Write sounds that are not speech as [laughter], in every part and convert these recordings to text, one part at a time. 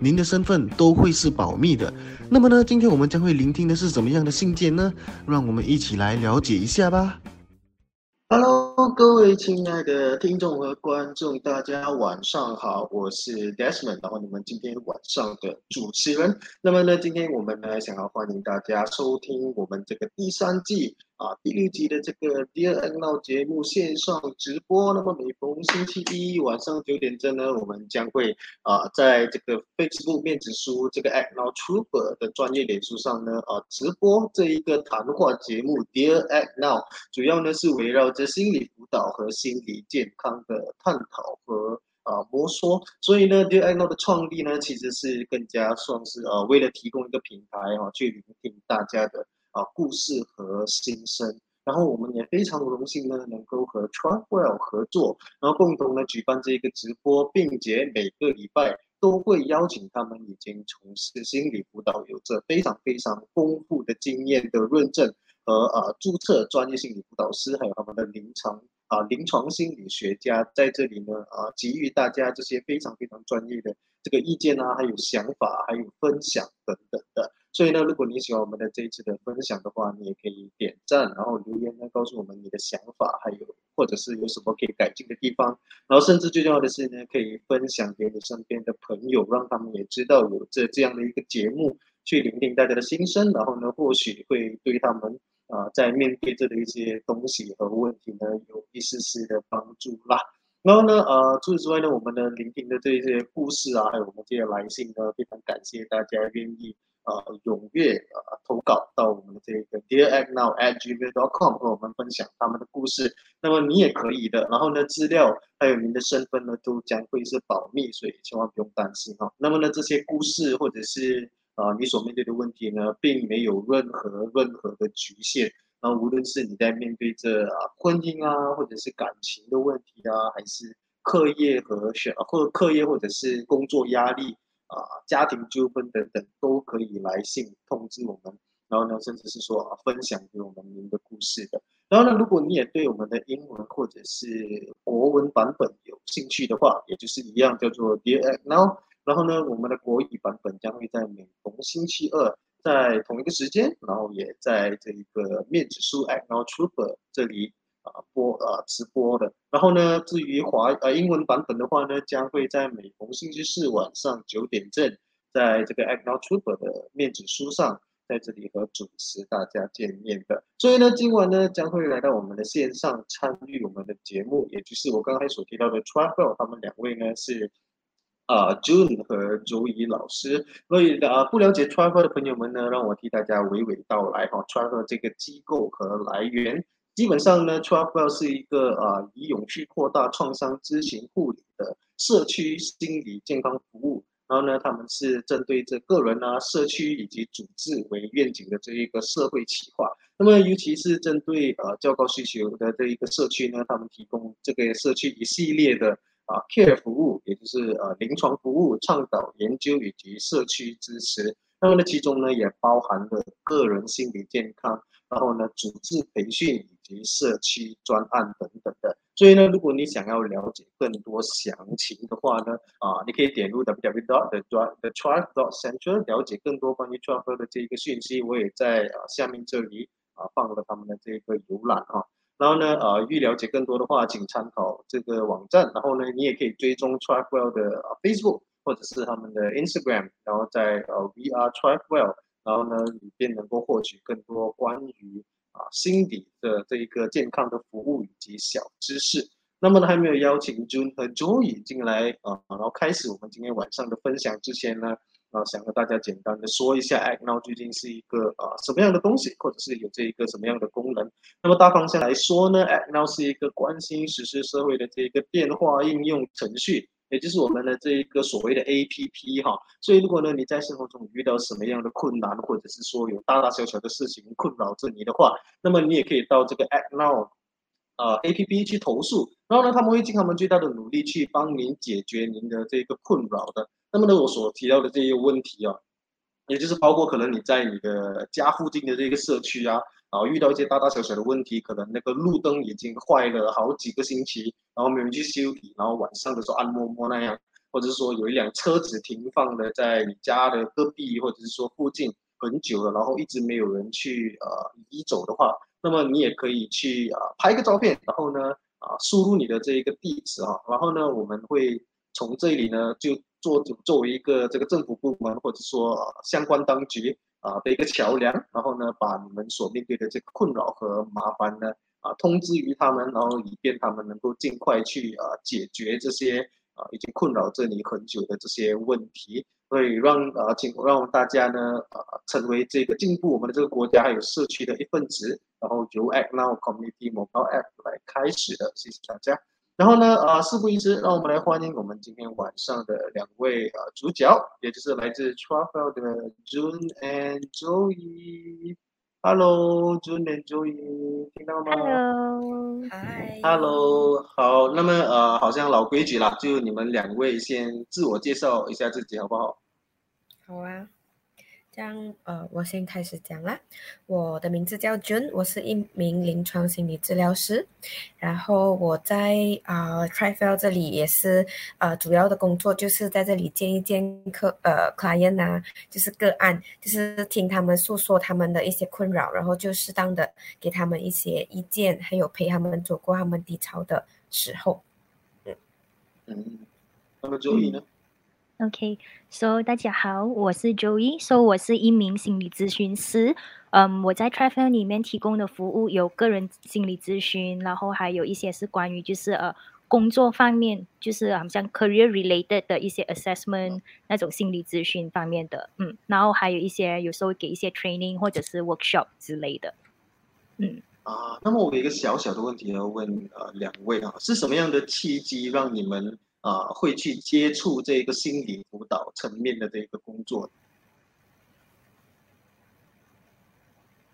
您的身份都会是保密的。那么呢，今天我们将会聆听的是怎么样的信件呢？让我们一起来了解一下吧。Hello，各位亲爱的听众和观众，大家晚上好，我是 Desmond，然后你们今天晚上的主持人。那么呢，今天我们呢想要欢迎大家收听我们这个第三季。啊，第六集的这个 Dear N Now 节目线上直播，那么每逢星期一晚上九点钟呢，我们将会啊，在这个 Facebook 面子书这个 N Now Trooper 的专业脸书上呢，啊，直播这一个谈话节目 Dear N Now，主要呢是围绕着心理辅导和心理健康的探讨和啊摸索，所以呢，Dear N Now 的创立呢，其实是更加算是呃，为了提供一个平台哈，去聆听大家的。啊，故事和心声，然后我们也非常荣幸呢，能够和 Travell 合作，然后共同呢举办这一个直播，并且每个礼拜都会邀请他们已经从事心理辅导、有着非常非常丰富的经验的认证和啊注册专业心理辅导师，还有他们的临床啊临床心理学家在这里呢啊给予大家这些非常非常专业的这个意见啊，还有想法，还有分享等等的。所以呢，如果你喜欢我们的这一次的分享的话，你也可以点赞，然后留言呢，告诉我们你的想法，还有或者是有什么可以改进的地方，然后甚至最重要的是呢，可以分享给你身边的朋友，让他们也知道有这这样的一个节目，去聆听大家的心声，然后呢，或许会对他们啊，在面对这的一些东西和问题呢，有一丝丝的帮助啦。然后呢，呃，除此之外呢，我们呢聆听的这些故事啊，还有我们这些来信呢，非常感谢大家愿意。呃，踊跃呃投稿到我们的这个 Dear Act Now at gmail.com 和我们分享他们的故事。那么你也可以的。然后呢，资料还有您的身份呢，都将会是保密，所以千万不用担心哈。那么呢，这些故事或者是啊你所面对的问题呢，并没有任何任何的局限。那无论是你在面对着啊婚姻啊，或者是感情的问题啊，还是课业和学或课业或者是工作压力。啊，家庭纠纷等等都可以来信通知我们，然后呢，甚至是说啊，分享给我们您的故事的。然后呢，如果你也对我们的英文或者是国文版本有兴趣的话，也就是一样叫做 Dear Now。然后呢，我们的国语版本将会在每逢星期二在同一个时间，然后也在这一个面子书 a c n o Trooper 这里。啊播啊直播的，然后呢，至于华呃英文版本的话呢，将会在每逢星期四晚上九点正，在这个 a c n o Trooper 的面子书上，在这里和主持大家见面的。所以呢，今晚呢将会来到我们的线上参与我们的节目，也就是我刚才所提到的 Travel，他们两位呢是啊 June 和周怡老师。所以啊，不了解 Travel 的朋友们呢，让我替大家娓娓道来哈，Travel 这个机构和来源。基本上呢，Travel 是一个啊，以永续扩大创伤知情护理的社区心理健康服务。然后呢，他们是针对这个人啊、社区以及组织为愿景的这一个社会企划。那么，尤其是针对呃较高需求的这一个社区呢，他们提供这个社区一系列的啊 care 服务，也就是呃临床服务、倡导研究以及社区支持。那么呢，其中呢也包含了个人心理健康。然后呢，组织培训以及社区专案等等的。所以呢，如果你想要了解更多详情的话呢，啊，你可以点入 www dot the the tribe dot center 了解更多关于 tribe 的这一个讯息。我也在啊下面这里啊放了他们的这个浏览啊。然后呢，呃，欲了解更多的话，请参考这个网站。然后呢，你也可以追踪 tribe 的 Facebook 或者是他们的 Instagram。然后在呃 VR tribe。然后呢，里边能够获取更多关于啊心理的这一个健康的服务以及小知识。那么呢，还没有邀请 June 和 Joy 进来啊，然后开始我们今天晚上的分享之前呢，啊，想和大家简单的说一下，Act Now 究竟是一个啊什么样的东西，或者是有这一个什么样的功能。那么大方向来说呢，Act Now 是一个关心实施社会的这一个电话应用程序。也就是我们的这一个所谓的 A P P 哈。所以如果呢你在生活中遇到什么样的困难，或者是说有大大小小的事情困扰着你的话，那么你也可以到这个 Act Now 呃 A P P 去投诉，然后呢他们会尽他们最大的努力去帮您解决您的这个困扰的。那么呢我所提到的这些问题啊，也就是包括可能你在你的家附近的这个社区啊。然后遇到一些大大小小的问题，可能那个路灯已经坏了好几个星期，然后没人去修理，然后晚上的时候暗摸摸那样，或者是说有一辆车子停放的在你家的隔壁，或者是说附近很久了，然后一直没有人去呃移走的话，那么你也可以去啊拍个照片，然后呢啊输入你的这一个地址哈，然后呢我们会从这里呢就做作为一个这个政府部门或者说相关当局。啊的一个桥梁，然后呢，把你们所面对的这个困扰和麻烦呢，啊，通知于他们，然后以便他们能够尽快去啊解决这些啊已经困扰着你很久的这些问题，所以让啊请让大家呢啊成为这个进步我们的这个国家还有社区的一份子，然后由 Act Now Community Mobil App 来开始的，谢谢大家。然后呢，啊，事不宜迟，让我们来欢迎我们今天晚上的两位呃主角，也就是来自 Travel 的 June and Joey。Hello，June and Joey，听到吗？Hello，Hi。Hello，好，那么呃，好像老规矩啦，就你们两位先自我介绍一下自己，好不好？好啊。这样，呃，我先开始讲啦。我的名字叫 June，我是一名临床心理治疗师。然后我在啊 Trifle 这里也是，呃，主要的工作就是在这里见一见客，呃，client 啊，就是个案，就是听他们诉说他们的一些困扰，然后就适当的给他们一些意见，还有陪他们走过他们低潮的时候。嗯嗯，那么 Joey 呢？OK，So 大家好，我是 Joey，So 我是一名心理咨询师。嗯，我在 Travel 里面提供的服务有个人心理咨询，然后还有一些是关于就是呃工作方面，就是好像 career related 的一些 assessment 那种心理咨询方面的。嗯，然后还有一些有时候给一些 training 或者是 workshop 之类的。嗯啊，那么我有一个小小的问题要问呃两位啊，是什么样的契机让你们？啊，会去接触这个心理辅导层面的这个工作。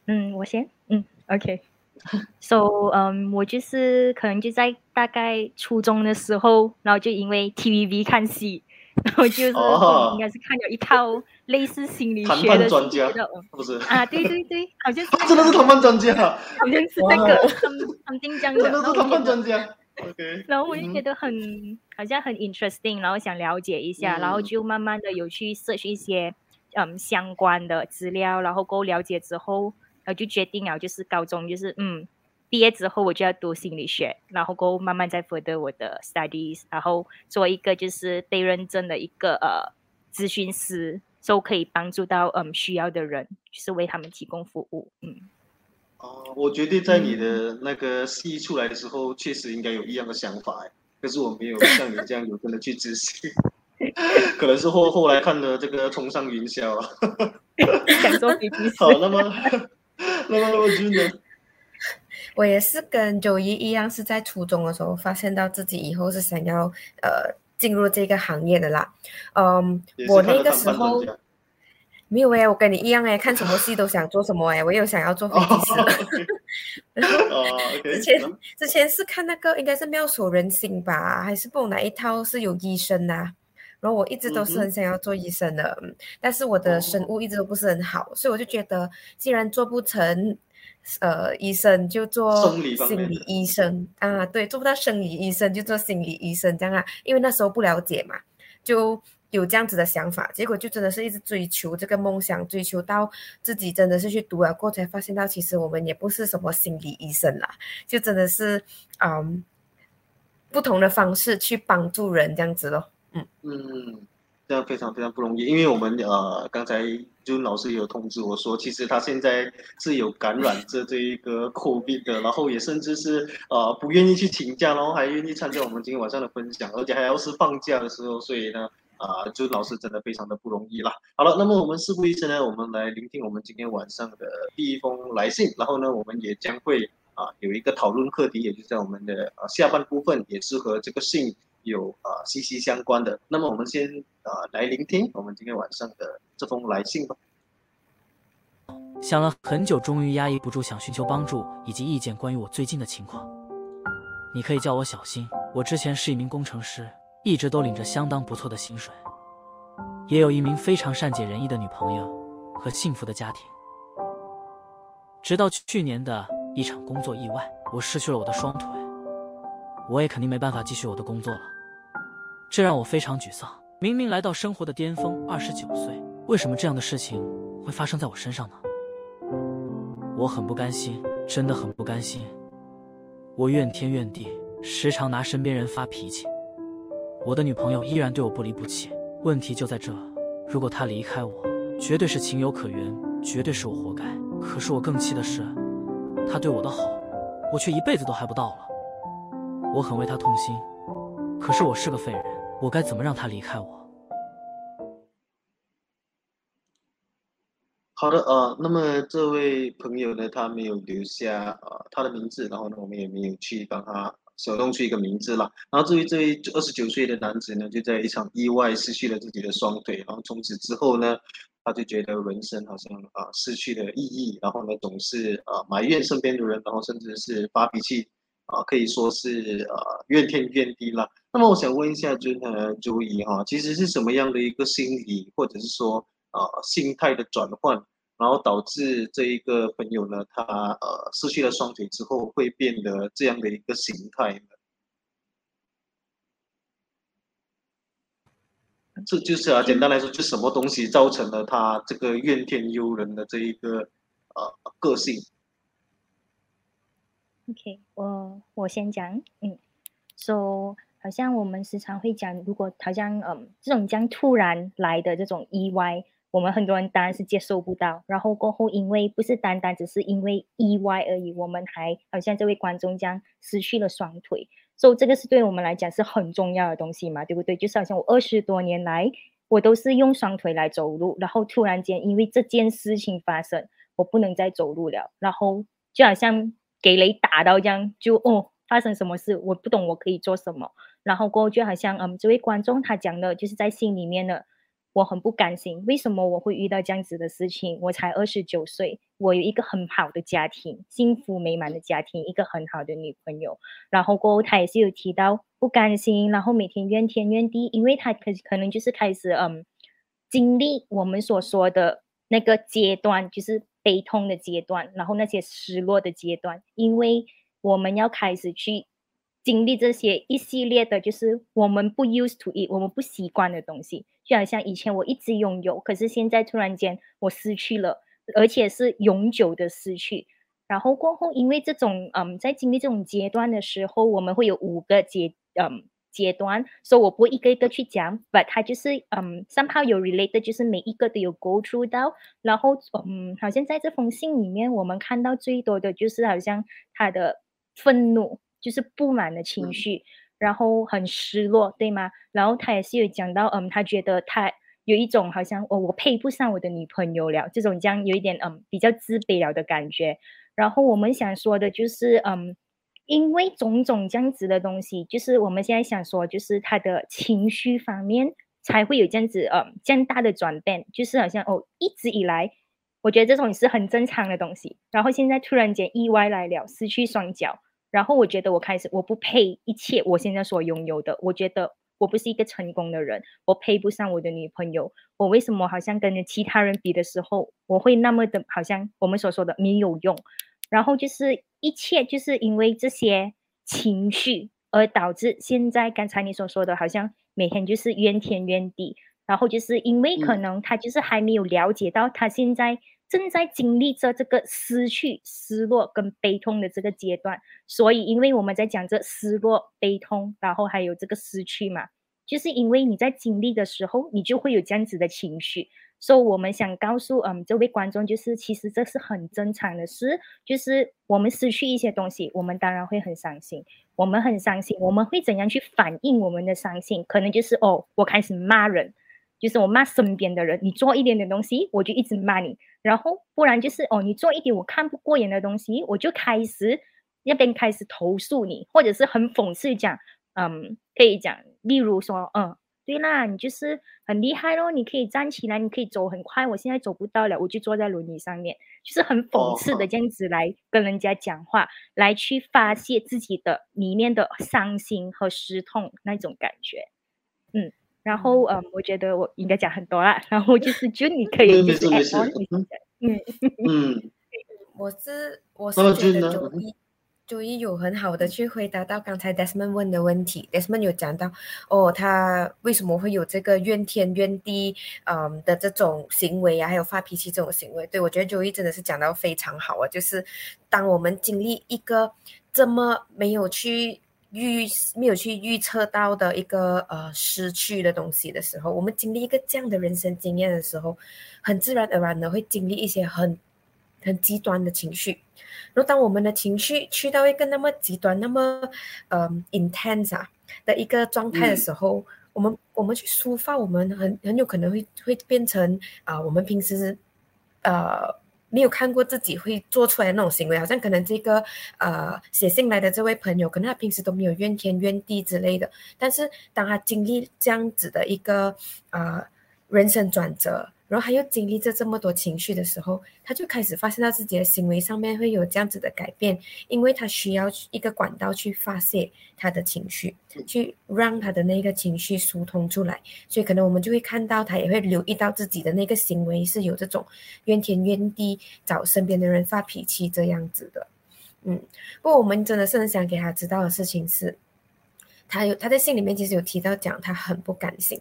嗯，我先，嗯，OK，So，[laughs] 嗯，我就是可能就在大概初中的时候，然后就因为 TVB 看戏，然后就是应该是看了一套类似心理学的专家，不是？啊，对对对，好像是真的是谈判专家，好像是那个很很晋江的，真的是谈判专家。然后我就觉得很好像很 interesting，然后想了解一下，然后就慢慢的有去 search 一些嗯相关的资料，然后够了解之后，然后就决定了就是高中就是嗯毕业之后我就要读心理学，然后够慢慢再 further 我的 studies，然后做一个就是被认证的一个呃咨询师，都可以帮助到嗯需要的人，就是为他们提供服务，嗯。哦，我觉得在你的那个戏出来的时候，确实应该有一样的想法哎，可是我没有像你这样有真的去执行，[laughs] 可能是后后来看的这个冲上云霄啊。[laughs] 好，那么 [laughs] 那么我觉得，我也是跟九一一样，是在初中的时候发现到自己以后是想要呃进入这个行业的啦。嗯，我那个时候。没有哎，我跟你一样哎，看什么戏都想做什么哎，我有想要做飞机师。[laughs] 然后之前之前是看那个应该是妙手仁心吧，还是不哪一套是有医生呐？然后我一直都是很想要做医生的，但是我的生物一直都不是很好，所以我就觉得既然做不成呃医生，就做心理医生啊。对，做不到生理医生就做心理医生这样啊，因为那时候不了解嘛，就。有这样子的想法，结果就真的是一直追求这个梦想，追求到自己真的是去读了过，才发现到其实我们也不是什么心理医生啦，就真的是嗯不同的方式去帮助人这样子咯。嗯嗯，这样非常非常不容易，因为我们呃刚才就老师有通知我说，其实他现在是有感染这这一个 COVID 的，然后也甚至是呃不愿意去请假，然后还愿意参加我们今天晚上的分享，而且还要是放假的时候，所以呢。啊，就老师真的非常的不容易啦。好了，那么我们事不宜迟呢，我们来聆听我们今天晚上的第一封来信。然后呢，我们也将会啊有一个讨论课题，也就在我们的呃下半部分，也是和这个信有啊息息相关的。那么我们先啊来聆听我们今天晚上的这封来信吧。想了很久，终于压抑不住想寻求帮助以及意见关于我最近的情况。你可以叫我小新，我之前是一名工程师，一直都领着相当不错的薪水，也有一名非常善解人意的女朋友和幸福的家庭。直到去年的一场工作意外，我失去了我的双腿。我也肯定没办法继续我的工作了，这让我非常沮丧。明明来到生活的巅峰，二十九岁，为什么这样的事情会发生在我身上呢？我很不甘心，真的很不甘心。我怨天怨地，时常拿身边人发脾气。我的女朋友依然对我不离不弃。问题就在这，如果她离开我，绝对是情有可原，绝对是我活该。可是我更气的是，她对我的好，我却一辈子都还不到了。我很为她痛心，可是我是个废人，我该怎么让她离开我？好的，呃，那么这位朋友呢，他没有留下呃他的名字，然后呢，我们也没有去帮他手动出一个名字了。然后至于这位二十九岁的男子呢，就在一场意外失去了自己的双腿，然后从此之后呢，他就觉得人生好像啊失去了意义，然后呢，总是啊埋怨身边的人，然后甚至是发脾气。啊，可以说是呃怨天怨地了。那么我想问一下君和周怡哈，其实是什么样的一个心理或者是说啊心态的转换，然后导致这一个朋友呢，他呃失去了双腿之后会变得这样的一个形态？这就是啊，简单来说，就什么东西造成了他这个怨天尤人的这一个呃个性？OK，我我先讲，嗯，So 好像我们时常会讲，如果好像嗯这种将突然来的这种意外，我们很多人当然是接受不到。然后过后，因为不是单单只是因为意外而已，我们还好像这位观众这样失去了双腿，所以这个是对我们来讲是很重要的东西嘛，对不对？就是好像我二十多年来，我都是用双腿来走路，然后突然间因为这件事情发生，我不能再走路了，然后就好像。给雷打到这样，就哦，发生什么事？我不懂，我可以做什么？然后过后就好像，嗯，这位观众他讲的，就是在心里面的，我很不甘心，为什么我会遇到这样子的事情？我才二十九岁，我有一个很好的家庭，幸福美满的家庭，一个很好的女朋友。然后过后他也是有提到不甘心，然后每天怨天怨地，因为他可可能就是开始，嗯，经历我们所说的那个阶段，就是。悲痛的阶段，然后那些失落的阶段，因为我们要开始去经历这些一系列的，就是我们不 used to it，我们不习惯的东西，就好像以前我一直拥有，可是现在突然间我失去了，而且是永久的失去。然后过后，因为这种嗯，在经历这种阶段的时候，我们会有五个阶嗯。阶段，所以我不会一个一个去讲，but 它就是嗯，somehow 有 related，就是每一个都有 go through 到，然后嗯，好像在这封信里面，我们看到最多的就是好像他的愤怒，就是不满的情绪，然后很失落，对吗？然后他也是有讲到，嗯，他觉得他有一种好像哦，我配不上我的女朋友了，这种这样有一点嗯比较自卑了的感觉。然后我们想说的就是嗯。因为种种这样子的东西，就是我们现在想说，就是他的情绪方面才会有这样子呃这样大的转变，就是好像哦一直以来，我觉得这种是很正常的东西，然后现在突然间意外来了，失去双脚，然后我觉得我开始我不配一切我现在所拥有的，我觉得我不是一个成功的人，我配不上我的女朋友，我为什么好像跟其他人比的时候，我会那么的好像我们所说的没有用。然后就是一切，就是因为这些情绪而导致现在刚才你所说的，好像每天就是怨天怨地。然后就是因为可能他就是还没有了解到他现在正在经历着这个失去、失落跟悲痛的这个阶段，所以因为我们在讲这失落、悲痛，然后还有这个失去嘛，就是因为你在经历的时候，你就会有这样子的情绪。所以我们想告诉嗯这位观众，就是其实这是很正常的事，就是我们失去一些东西，我们当然会很伤心，我们很伤心，我们会怎样去反映我们的伤心？可能就是哦，我开始骂人，就是我骂身边的人，你做一点点东西，我就一直骂你，然后不然就是哦，你做一点我看不过眼的东西，我就开始那边开始投诉你，或者是很讽刺讲，嗯，可以讲例如说，嗯，对啦，你就是很厉害咯，你可以站起来，你可以走很快，我现在走不到了，我就坐在轮椅上面，就是很讽刺的这样子来跟人家讲话，来去发泄自己的里面的伤心和失痛那种感觉，嗯。然后，嗯，我觉得我应该讲很多啦。然后就是，就你可以就是 add on，嗯 [laughs] 嗯，我是我是觉得周一周一有很好的去回答到刚才 Desmond 问的问题。Desmond 有讲到，哦，他为什么会有这个怨天怨地，嗯的这种行为啊，还有发脾气这种行为？对我觉得周一真的是讲到非常好啊，就是当我们经历一个这么没有去。预没有去预测到的一个呃失去的东西的时候，我们经历一个这样的人生经验的时候，很自然而然的会经历一些很很极端的情绪。然后当我们的情绪去到一个那么极端、那么呃 intense 啊的一个状态的时候，我们我们去抒发，我们很很有可能会会变成啊，我们平时呃。没有看过自己会做出来的那种行为，好像可能这个呃写信来的这位朋友，可能他平时都没有怨天怨地之类的，但是当他经历这样子的一个呃人生转折。然后他又经历着这么多情绪的时候，他就开始发现到自己的行为上面会有这样子的改变，因为他需要一个管道去发泄他的情绪，去让他的那个情绪疏通出来。所以可能我们就会看到他也会留意到自己的那个行为是有这种怨天怨地，找身边的人发脾气这样子的。嗯，不过我们真的是很想给他知道的事情是，他有他在信里面其实有提到讲他很不甘心。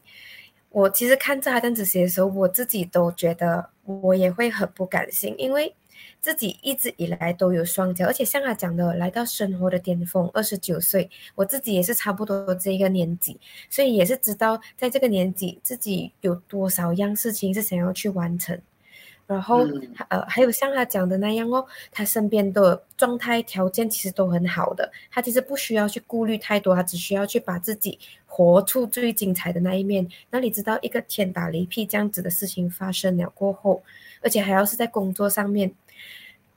我其实看这他这样子写的时候，我自己都觉得我也会很不甘心，因为自己一直以来都有双脚，而且像他讲的，来到生活的巅峰，二十九岁，我自己也是差不多这个年纪，所以也是知道在这个年纪自己有多少样事情是想要去完成。然后，呃，还有像他讲的那样哦，他身边的状态条件其实都很好的，他其实不需要去顾虑太多，他只需要去把自己活出最精彩的那一面。那你知道，一个天打雷劈这样子的事情发生了过后，而且还要是在工作上面，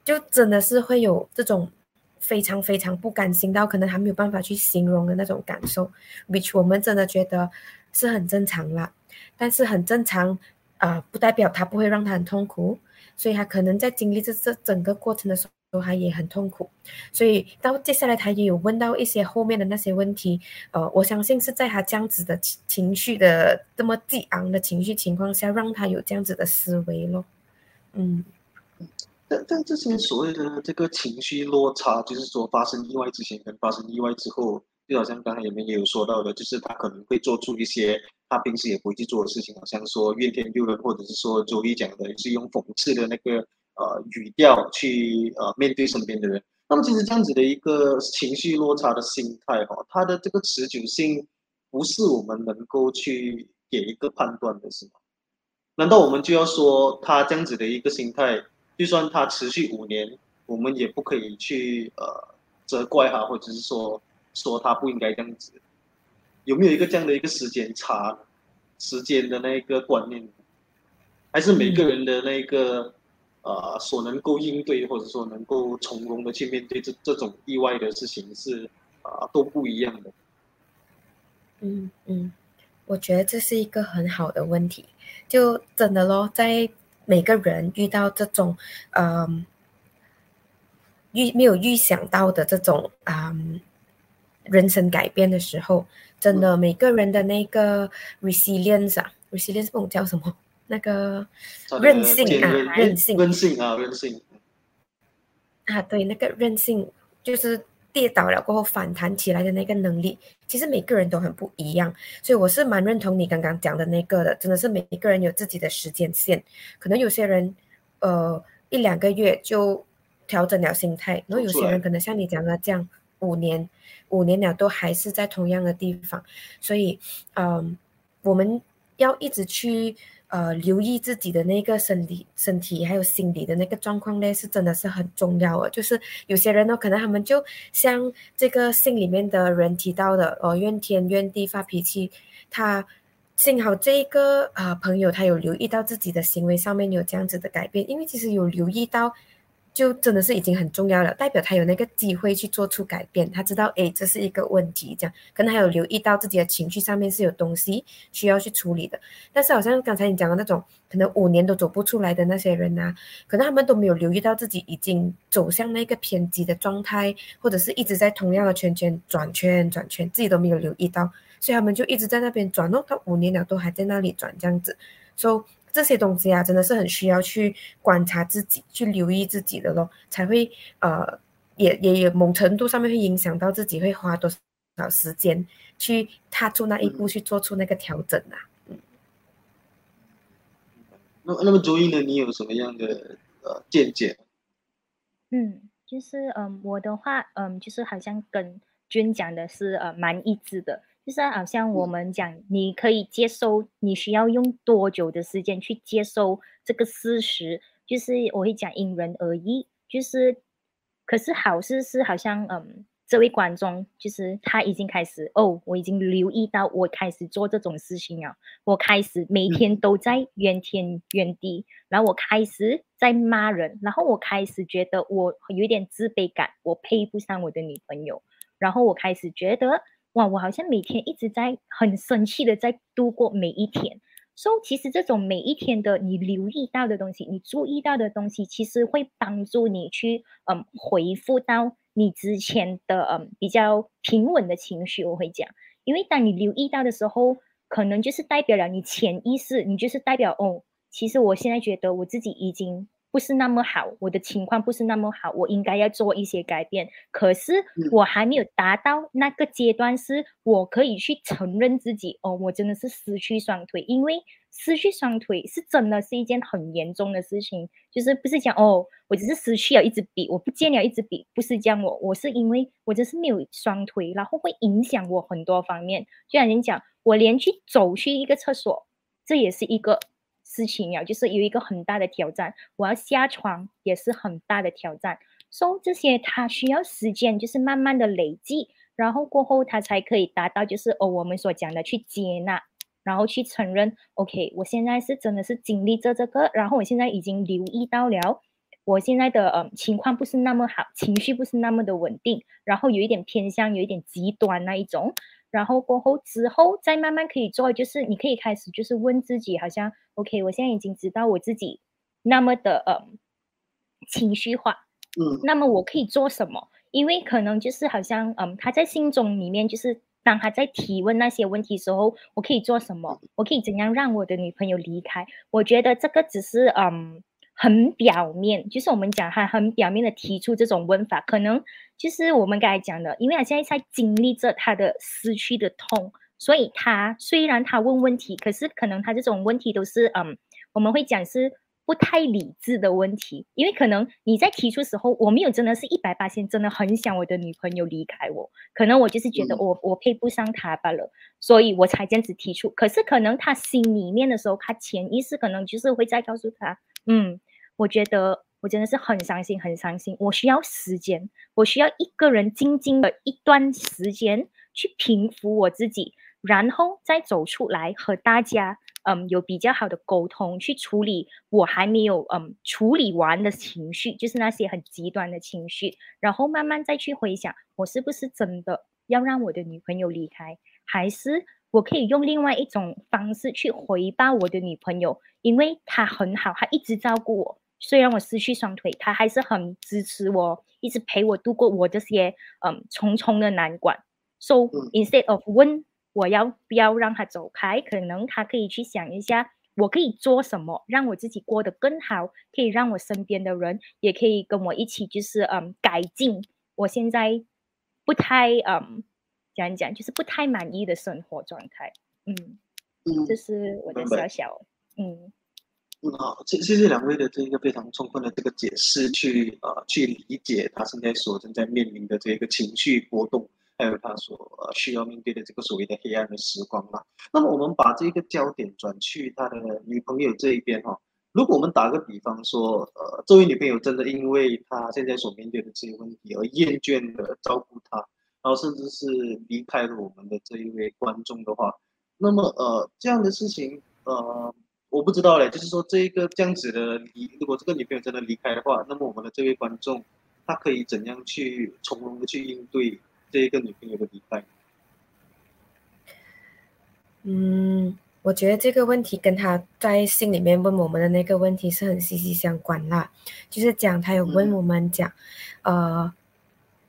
就真的是会有这种非常非常不甘心到可能还没有办法去形容的那种感受，which 我们真的觉得是很正常啦，但是很正常。啊，不代表他不会让他很痛苦，所以他可能在经历这这整个过程的时候，他也很痛苦。所以到接下来，他也有问到一些后面的那些问题。呃，我相信是在他这样子的情情绪的这么激昂的情绪情况下，让他有这样子的思维咯。嗯，但但这些所谓的这个情绪落差，就是说发生意外之前跟发生意外之后。就好像刚才你们也有说到的，就是他可能会做出一些他平时也不会去做的事情，好像说怨天尤人，或者是说周一讲的是用讽刺的那个呃语调去呃面对身边的人。那么其实这样子的一个情绪落差的心态哈，它的这个持久性不是我们能够去给一个判断的，是吗？难道我们就要说他这样子的一个心态，就算他持续五年，我们也不可以去呃责怪他，或者是说？说他不应该这样子，有没有一个这样的一个时间差，时间的那个观念，还是每个人的那个呃所能够应对或者说能够从容的去面对这这种意外的事情是啊都不一样的。嗯嗯，我觉得这是一个很好的问题，就真的咯，在每个人遇到这种嗯预没有预想到的这种嗯。人生改变的时候，真的每个人的那个 resilience 啊，resilience 不懂叫什么，那个韧性啊，韧性，韧性啊，韧性啊，对，那个韧性就是跌倒了过后反弹起来的那个能力，其实每个人都很不一样，所以我是蛮认同你刚刚讲的那个的，真的是每一个人有自己的时间线，可能有些人呃一两个月就调整了心态，然后有些人可能像你讲的这样。五年，五年了都还是在同样的地方，所以，嗯，我们要一直去呃留意自己的那个身体、身体还有心理的那个状况呢，是真的是很重要的。就是有些人呢，可能他们就像这个信里面的人提到的，哦，怨天怨地发脾气。他幸好这一个啊朋友他有留意到自己的行为上面有这样子的改变，因为其实有留意到。就真的是已经很重要了，代表他有那个机会去做出改变。他知道，哎，这是一个问题，这样可能还有留意到自己的情绪上面是有东西需要去处理的。但是好像刚才你讲的那种，可能五年都走不出来的那些人啊，可能他们都没有留意到自己已经走向那个偏激的状态，或者是一直在同样的圈圈转圈转圈，自己都没有留意到，所以他们就一直在那边转哦，到五年了都还在那里转这样子，所以。这些东西啊，真的是很需要去观察自己，去留意自己的咯，才会呃，也也有某程度上面会影响到自己会花多少时间去踏出那一步，去做出那个调整啊。嗯。那那么卓一呢？你有什么样的呃见解？嗯，就是嗯，我的话嗯，就是好像跟君讲的是呃蛮一致的。就是好像我们讲，你可以接受，你需要用多久的时间去接受这个事实？就是我会讲因人而异。就是，可是好事是好像，嗯，这位观众就是他已经开始哦，我已经留意到我开始做这种事情了，我开始每天都在怨天怨地，然后我开始在骂人，然后我开始觉得我有点自卑感，我配不上我的女朋友，然后我开始觉得。哇，我好像每天一直在很生气的在度过每一天。所以其实这种每一天的你留意到的东西，你注意到的东西，其实会帮助你去嗯回复到你之前的嗯比较平稳的情绪。我会讲，因为当你留意到的时候，可能就是代表了你潜意识，你就是代表哦，其实我现在觉得我自己已经。不是那么好，我的情况不是那么好，我应该要做一些改变。可是我还没有达到那个阶段，是我可以去承认自己哦，我真的是失去双腿。因为失去双腿是真的是一件很严重的事情，就是不是讲哦，我只是失去了一支笔，我不见了一支笔，不是这样。我我是因为我真是没有双腿，然后会影响我很多方面。就像人讲，我连去走去一个厕所，这也是一个。事情呀，就是有一个很大的挑战，我要下床也是很大的挑战。所以这些它需要时间，就是慢慢的累积，然后过后它才可以达到，就是哦我们所讲的去接纳，然后去承认，OK，我现在是真的是经历着这个，然后我现在已经留意到了，我现在的呃情况不是那么好，情绪不是那么的稳定，然后有一点偏向，有一点极端那一种。然后过后之后再慢慢可以做，就是你可以开始就是问自己，好像 OK，我现在已经知道我自己那么的呃情绪化，嗯，那么我可以做什么？因为可能就是好像嗯他在心中里面就是当他在提问那些问题时候，我可以做什么？我可以怎样让我的女朋友离开？我觉得这个只是嗯。很表面，就是我们讲他很表面的提出这种问法，可能就是我们刚才讲的，因为他现在在经历着他的失去的痛，所以他虽然他问问题，可是可能他这种问题都是嗯，我们会讲是不太理智的问题，因为可能你在提出时候，我没有真的是一百八千真的很想我的女朋友离开我，可能我就是觉得我我配不上她罢了，所以我才这样子提出。可是可能他心里面的时候，他潜意识可能就是会再告诉他，嗯。我觉得我真的是很伤心，很伤心。我需要时间，我需要一个人静静的一段时间去平复我自己，然后再走出来和大家，嗯，有比较好的沟通，去处理我还没有嗯处理完的情绪，就是那些很极端的情绪，然后慢慢再去回想，我是不是真的要让我的女朋友离开，还是我可以用另外一种方式去回报我的女朋友，因为她很好，她一直照顾我。虽然我失去双腿，她还是很支持我，一直陪我度过我这些嗯重重的难关。So instead of 问我要不要让他走开，可能他可以去想一下，我可以做什么让我自己过得更好，可以让我身边的人也可以跟我一起，就是嗯改进我现在不太嗯讲讲，就是不太满意的生活状态。嗯嗯，这是我的小小嗯。好，谢谢谢两位的这一个非常充分的这个解释，去呃去理解他现在所正在面临的这个情绪波动，还有他所需要面对的这个所谓的黑暗的时光嘛。那么我们把这个焦点转去他的女朋友这一边哈。如果我们打个比方说，呃，这位女朋友真的因为他现在所面对的这些问题而厌倦的照顾他，然后甚至是离开了我们的这一位观众的话，那么呃这样的事情呃。我不知道嘞，就是说这一个这样子的离，如果这个女朋友真的离开的话，那么我们的这位观众，他可以怎样去从容的去应对这一个女朋友的离开？嗯，我觉得这个问题跟他在信里面问我们的那个问题是很息息相关啦。就是讲他有问我们讲，呃，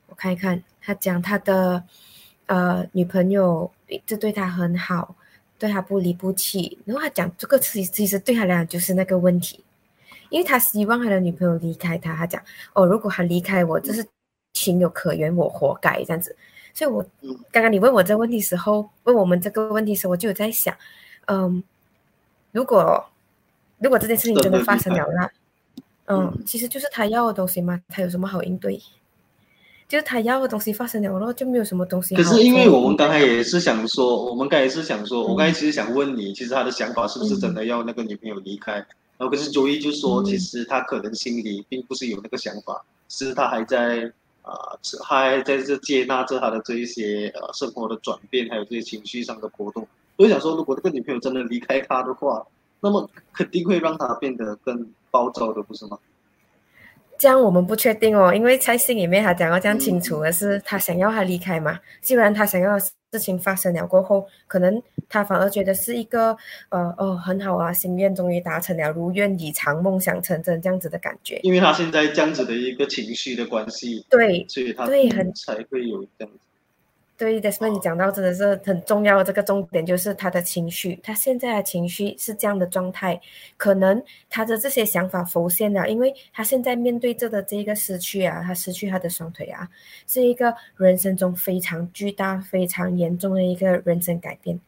我看一看，他讲他的呃女朋友一直对他很好。对他不离不弃，然后他讲这个词其实对他来讲就是那个问题，因为他希望他的女朋友离开他。他讲哦，如果他离开我，这是情有可原，我活该这样子。所以，我刚刚你问我这个问题时候，问我们这个问题时候，我就有在想，嗯，如果如果这件事情真的发生了那，嗯，其实就是他要的东西嘛，他有什么好应对？就是他要的东西发生了，然后就没有什么东西。可是因为我们刚才也是想说，我们刚才也是想说，我刚才其实想问你，其实他的想法是不是真的要那个女朋友离开？然后可是周一就说，其实他可能心里并不是有那个想法，是他还在啊，还在这接纳着他的这一些呃生活的转变，还有这些情绪上的波动。所以想说，如果这个女朋友真的离开他的话，那么肯定会让他变得更暴躁的，不是吗？这样我们不确定哦，因为在信里面他讲到这样清楚的是，他想要他离开嘛。既然他想要的事情发生了过后，可能他反而觉得是一个呃哦很好啊，心愿终于达成了，如愿以偿，梦想成真这样子的感觉。因为他现在这样子的一个情绪的关系，对，所以他对很才会有这样子。对，Desmond，你讲到真的是很重要的这个重点，就是他的情绪，他现在的情绪是这样的状态，可能他的这些想法浮现了，因为他现在面对着的这个失去啊，他失去他的双腿啊，是一个人生中非常巨大、非常严重的一个人生改变。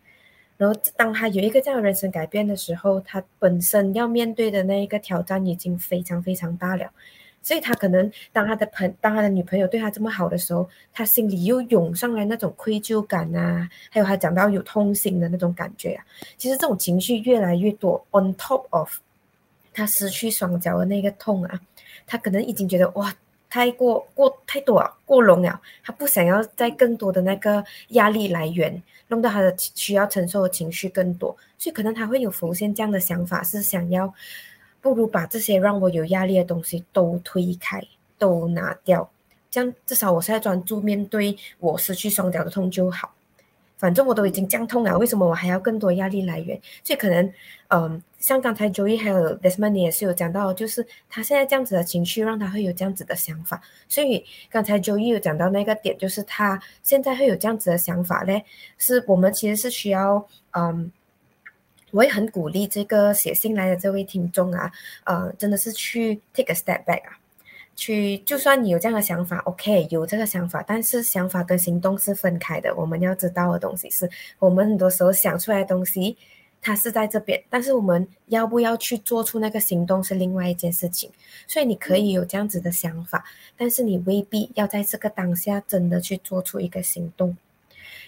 然后，当他有一个这样的人生改变的时候，他本身要面对的那一个挑战已经非常非常大了。所以他可能当他的朋当他的女朋友对他这么好的时候，他心里又涌上来那种愧疚感啊，还有他讲到有痛心的那种感觉啊。其实这种情绪越来越多，on top of 他失去双脚的那个痛啊，他可能已经觉得哇，太过过太多了，过浓了。他不想要再更多的那个压力来源，弄到他的需要承受的情绪更多，所以可能他会有浮现这样的想法，是想要。不如把这些让我有压力的东西都推开，都拿掉，这样至少我现在专注面对我失去双脚的痛就好。反正我都已经降痛了，为什么我还要更多压力来源？所以可能，嗯，像刚才 Joey 还有 Desmond 也是有讲到，就是他现在这样子的情绪让他会有这样子的想法。所以刚才 Joey 有讲到那个点，就是他现在会有这样子的想法嘞，是我们其实是需要，嗯。我也很鼓励这个写信来的这位听众啊，呃，真的是去 take a step back 啊，去就算你有这样的想法，OK，有这个想法，但是想法跟行动是分开的。我们要知道的东西是，我们很多时候想出来的东西，它是在这边，但是我们要不要去做出那个行动是另外一件事情。所以你可以有这样子的想法，但是你未必要在这个当下真的去做出一个行动。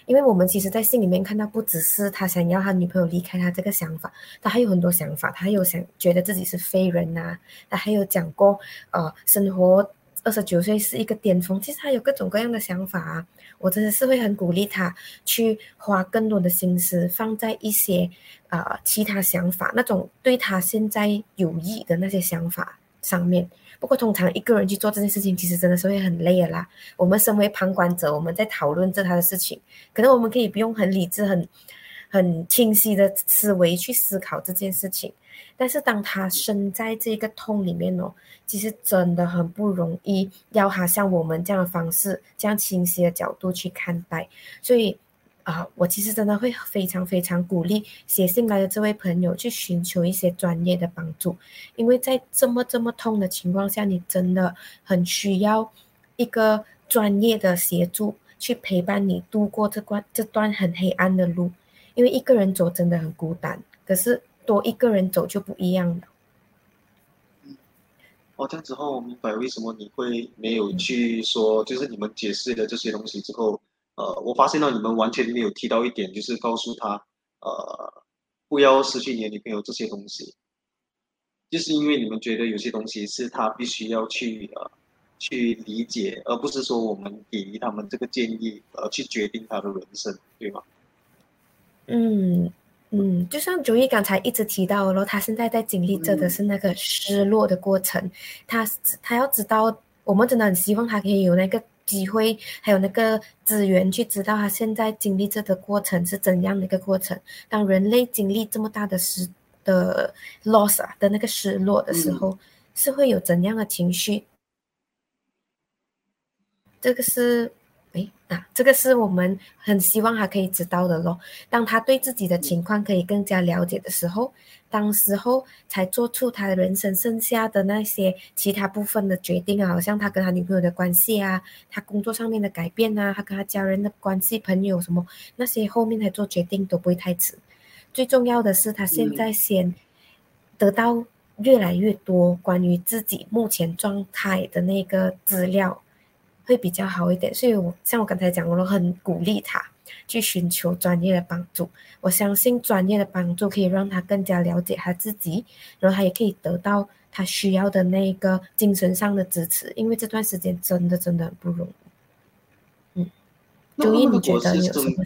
因为我们其实，在信里面看到，不只是他想要他女朋友离开他这个想法，他还有很多想法，他还有想觉得自己是废人呐，他还有讲过，呃，生活二十九岁是一个巅峰，其实他有各种各样的想法啊。我真的是会很鼓励他去花更多的心思放在一些呃其他想法，那种对他现在有益的那些想法上面。不过，通常一个人去做这件事情，其实真的是会很累的啦。我们身为旁观者，我们在讨论这他的事情，可能我们可以不用很理智、很很清晰的思维去思考这件事情。但是，当他身在这个痛里面哦，其实真的很不容易，要他像我们这样的方式、这样清晰的角度去看待。所以。啊，我其实真的会非常非常鼓励写信来的这位朋友去寻求一些专业的帮助，因为在这么这么痛的情况下，你真的很需要一个专业的协助去陪伴你度过这关这段很黑暗的路，因为一个人走真的很孤单，可是多一个人走就不一样了。嗯，哦，这样之后我明白为什么你会没有去说，就是你们解释的这些东西之后。呃，我发现到你们完全没有提到一点，就是告诉他，呃，不要失去你的女朋友这些东西，就是因为你们觉得有些东西是他必须要去呃去理解，而不是说我们给予他们这个建议，呃，去决定他的人生，对吗？嗯嗯，就像九一刚才一直提到的，他现在在经历着的是那个失落的过程，他他要知道，我们真的很希望他可以有那个机会，还有那个资源去知道他现在经历这个过程是怎样的一个过程。当人类经历这么大的失的 loss 啊的那个失落的时候，是会有怎样的情绪？这个是。哎，啊，这个是我们很希望他可以知道的咯。当他对自己的情况可以更加了解的时候，当时候才做出他的人生剩下的那些其他部分的决定啊，好像他跟他女朋友的关系啊，他工作上面的改变啊，他跟他家人的关系、朋友什么那些，后面才做决定都不会太迟。最重要的是，他现在先得到越来越多关于自己目前状态的那个资料。会比较好一点，所以我像我刚才讲，我都很鼓励他去寻求专业的帮助。我相信专业的帮助可以让他更加了解他自己，然后他也可以得到他需要的那个精神上的支持。因为这段时间真的真的很不容易。嗯，周一你觉得有什么？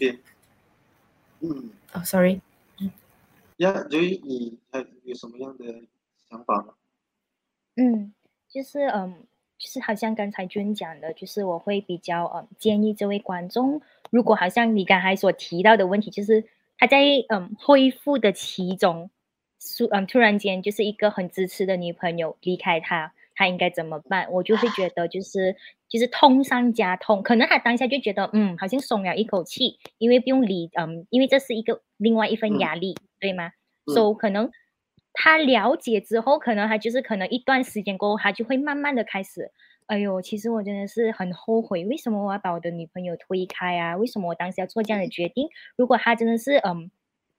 嗯，哦，sorry，嗯，呀，周一你还有什么样的想法吗？嗯，就是嗯。就是好像刚才君讲的，就是我会比较嗯建议这位观众，如果好像你刚才所提到的问题，就是他在嗯恢复的其中，突嗯突然间就是一个很支持的女朋友离开他，他应该怎么办？我就会觉得就是就是痛上加痛，可能他当下就觉得嗯好像松了一口气，因为不用理嗯，因为这是一个另外一份压力，对吗？所以可能。他了解之后，可能他就是可能一段时间过后，他就会慢慢的开始，哎呦，其实我真的是很后悔，为什么我要把我的女朋友推开啊？为什么我当时要做这样的决定？如果他真的是，嗯，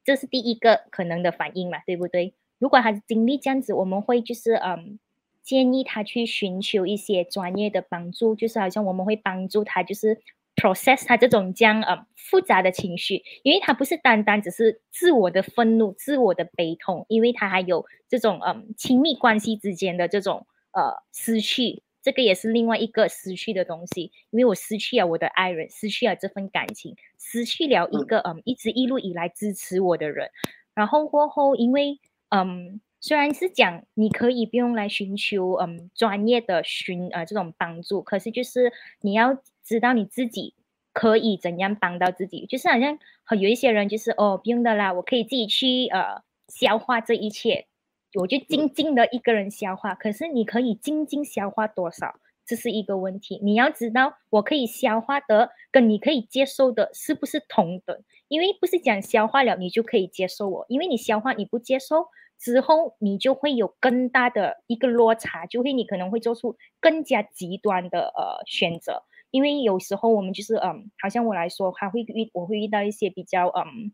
这是第一个可能的反应嘛，对不对？如果他经历这样子，我们会就是，嗯，建议他去寻求一些专业的帮助，就是好像我们会帮助他，就是。process 他这种将呃复杂的情绪，因为他不是单单只是自我的愤怒、自我的悲痛，因为他还有这种嗯亲密关系之间的这种呃失去，这个也是另外一个失去的东西。因为我失去了我的爱人，失去了这份感情，失去了一个嗯一直一路以来支持我的人。然后过后，因为嗯虽然是讲你可以不用来寻求嗯专业的寻呃这种帮助，可是就是你要。知道你自己可以怎样帮到自己，就是好像有一些人就是哦不用的啦，我可以自己去呃消化这一切，我就静静的一个人消化。可是你可以静静消化多少，这是一个问题。你要知道我可以消化的跟你可以接受的是不是同等？因为不是讲消化了你就可以接受我，因为你消化你不接受之后，你就会有更大的一个落差，就会你可能会做出更加极端的呃选择。因为有时候我们就是嗯，好像我来说，还会遇我会遇到一些比较嗯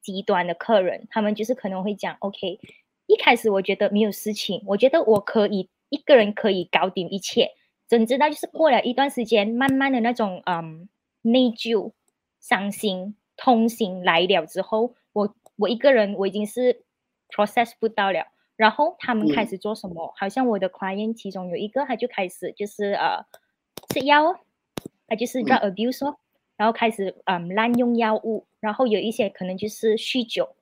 极端的客人，他们就是可能会讲，OK，一开始我觉得没有事情，我觉得我可以一个人可以搞定一切，怎知道就是过了一段时间，慢慢的那种嗯内疚、伤心、痛心来了之后，我我一个人我已经是 process 不到了，然后他们开始做什么？好像我的 client 其中有一个，他就开始就是呃。吃药，他就是 drug abuse，哦然后开始嗯滥用药物，然后有一些可能就是酗酒，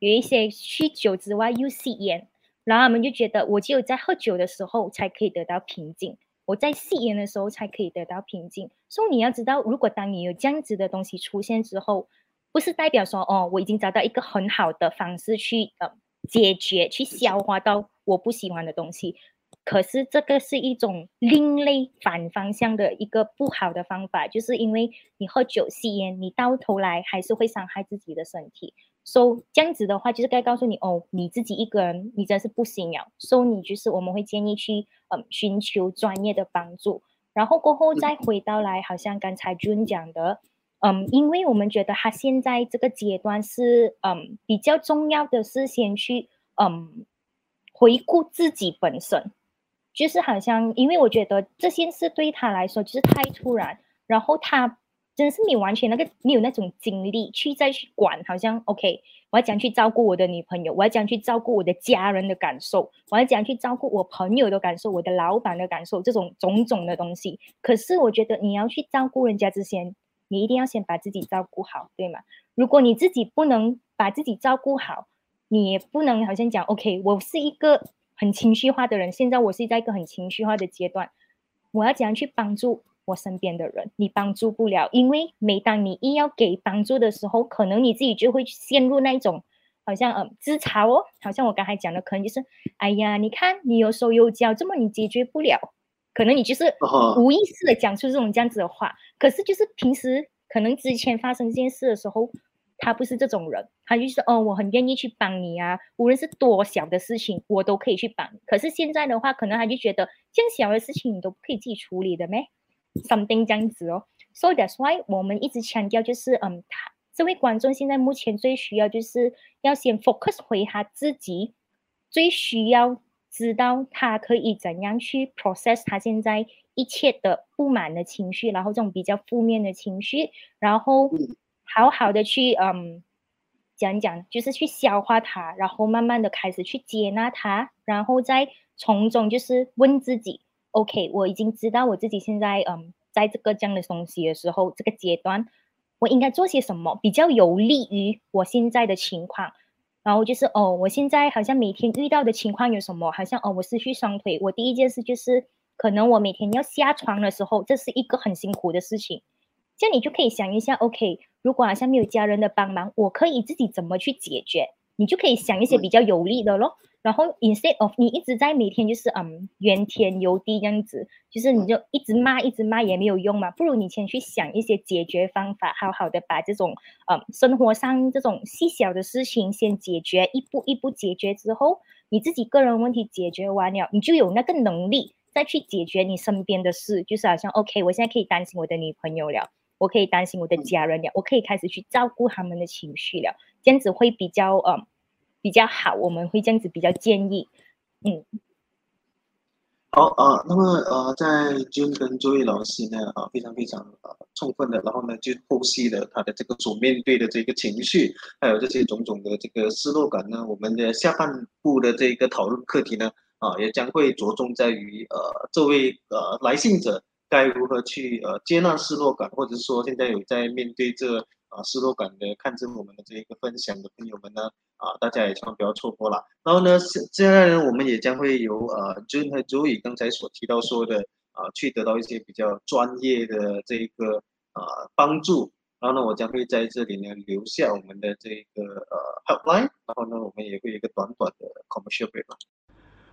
有一些酗酒之外又吸烟，然后他们就觉得我只有在喝酒的时候才可以得到平静，我在吸烟的时候才可以得到平静。所以你要知道，如果当你有这样子的东西出现之后，不是代表说哦我已经找到一个很好的方式去呃解决、去消化到我不喜欢的东西。可是这个是一种另类反方向的一个不好的方法，就是因为你喝酒吸烟，你到头来还是会伤害自己的身体。So 这样子的话，就是该告诉你哦，你自己一个人你真是不行了。So 你就是我们会建议去嗯寻求专业的帮助，然后过后再回到来，好像刚才 June 讲的，嗯，因为我们觉得他现在这个阶段是嗯比较重要的是先去嗯回顾自己本身。就是好像，因为我觉得这件事对他来说就是太突然，然后他真是你完全那个没有那种精力去再去管，好像 OK，我要讲去照顾我的女朋友，我要讲去照顾我的家人的感受，我要讲去照顾我朋友的感受，我的老板的感受，这种种种的东西。可是我觉得你要去照顾人家之前，你一定要先把自己照顾好，对吗？如果你自己不能把自己照顾好，你也不能好像讲，OK，我是一个很情绪化的人，现在我是在一个很情绪化的阶段，我要怎样去帮助我身边的人？你帮助不了，因为每当你一要给帮助的时候，可能你自己就会陷入那一种。好像呃自嘲哦，好像我刚才讲的，可能就是，哎呀，你看你有手有脚，这么你解决不了，可能你 [laughs] 就是无意识的讲出这种这样子的话。可是就是平时可能之前发生这件事的时候，他不是这种人，他就是哦，我很愿意去帮你啊，无论是多小的事情，我都可以去帮。可是现在的话，可能他就觉得这样小的事情你都可以自己处理的咩？something 这样子哦。So that's why 我们一直强调就是，嗯，他。这位观众现在目前最需要就是要先 focus 回他自己，最需要知道他可以怎样去 process 他现在一切的不满的情绪，然后这种比较负面的情绪，然后好好的去嗯讲讲，就是去消化它，然后慢慢的开始去接纳它，然后再从中就是问自己，OK，我已经知道我自己现在嗯在这个这样的东西的时候，这个阶段。我应该做些什么比较有利于我现在的情况？然后就是哦，我现在好像每天遇到的情况有什么？好像哦，我失去双腿，我第一件事就是可能我每天要下床的时候，这是一个很辛苦的事情。这样你就可以想一下，OK，如果好像没有家人的帮忙，我可以自己怎么去解决？你就可以想一些比较有利的咯。然后，instead of 你一直在每天就是嗯怨天尤地这样子，就是你就一直骂一直骂也没有用嘛，不如你先去想一些解决方法，好好的把这种嗯生活上这种细小的事情先解决，一步一步解决之后，你自己个人问题解决完了，你就有那个能力再去解决你身边的事，就是好像 OK，我现在可以担心我的女朋友了，我可以担心我的家人了，我可以开始去照顾他们的情绪了，这样子会比较嗯。比较好，我们会这样子比较建议，嗯，好啊，那么呃，在 June 跟 Joey 老师呢啊，非常非常啊充分的，然后呢就剖析了他的这个所面对的这个情绪，还有这些种种的这个失落感呢。我们的下半部的这个讨论课题呢啊，也将会着重在于呃，这位呃来信者该如何去呃接纳失落感，或者说现在有在面对这。啊，失落感的看着我们的这一个分享的朋友们呢，啊，大家也千万不要错过了。然后呢，接下来呢，我们也将会由呃 June 和 Joey 刚才所提到说的啊，去得到一些比较专业的这一个啊帮助。然后呢，我将会在这里呢留下我们的这个呃 helpline。然后呢，我们也会有一个短短的 commercial break。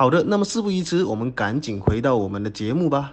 好的，那么事不宜迟，我们赶紧回到我们的节目吧。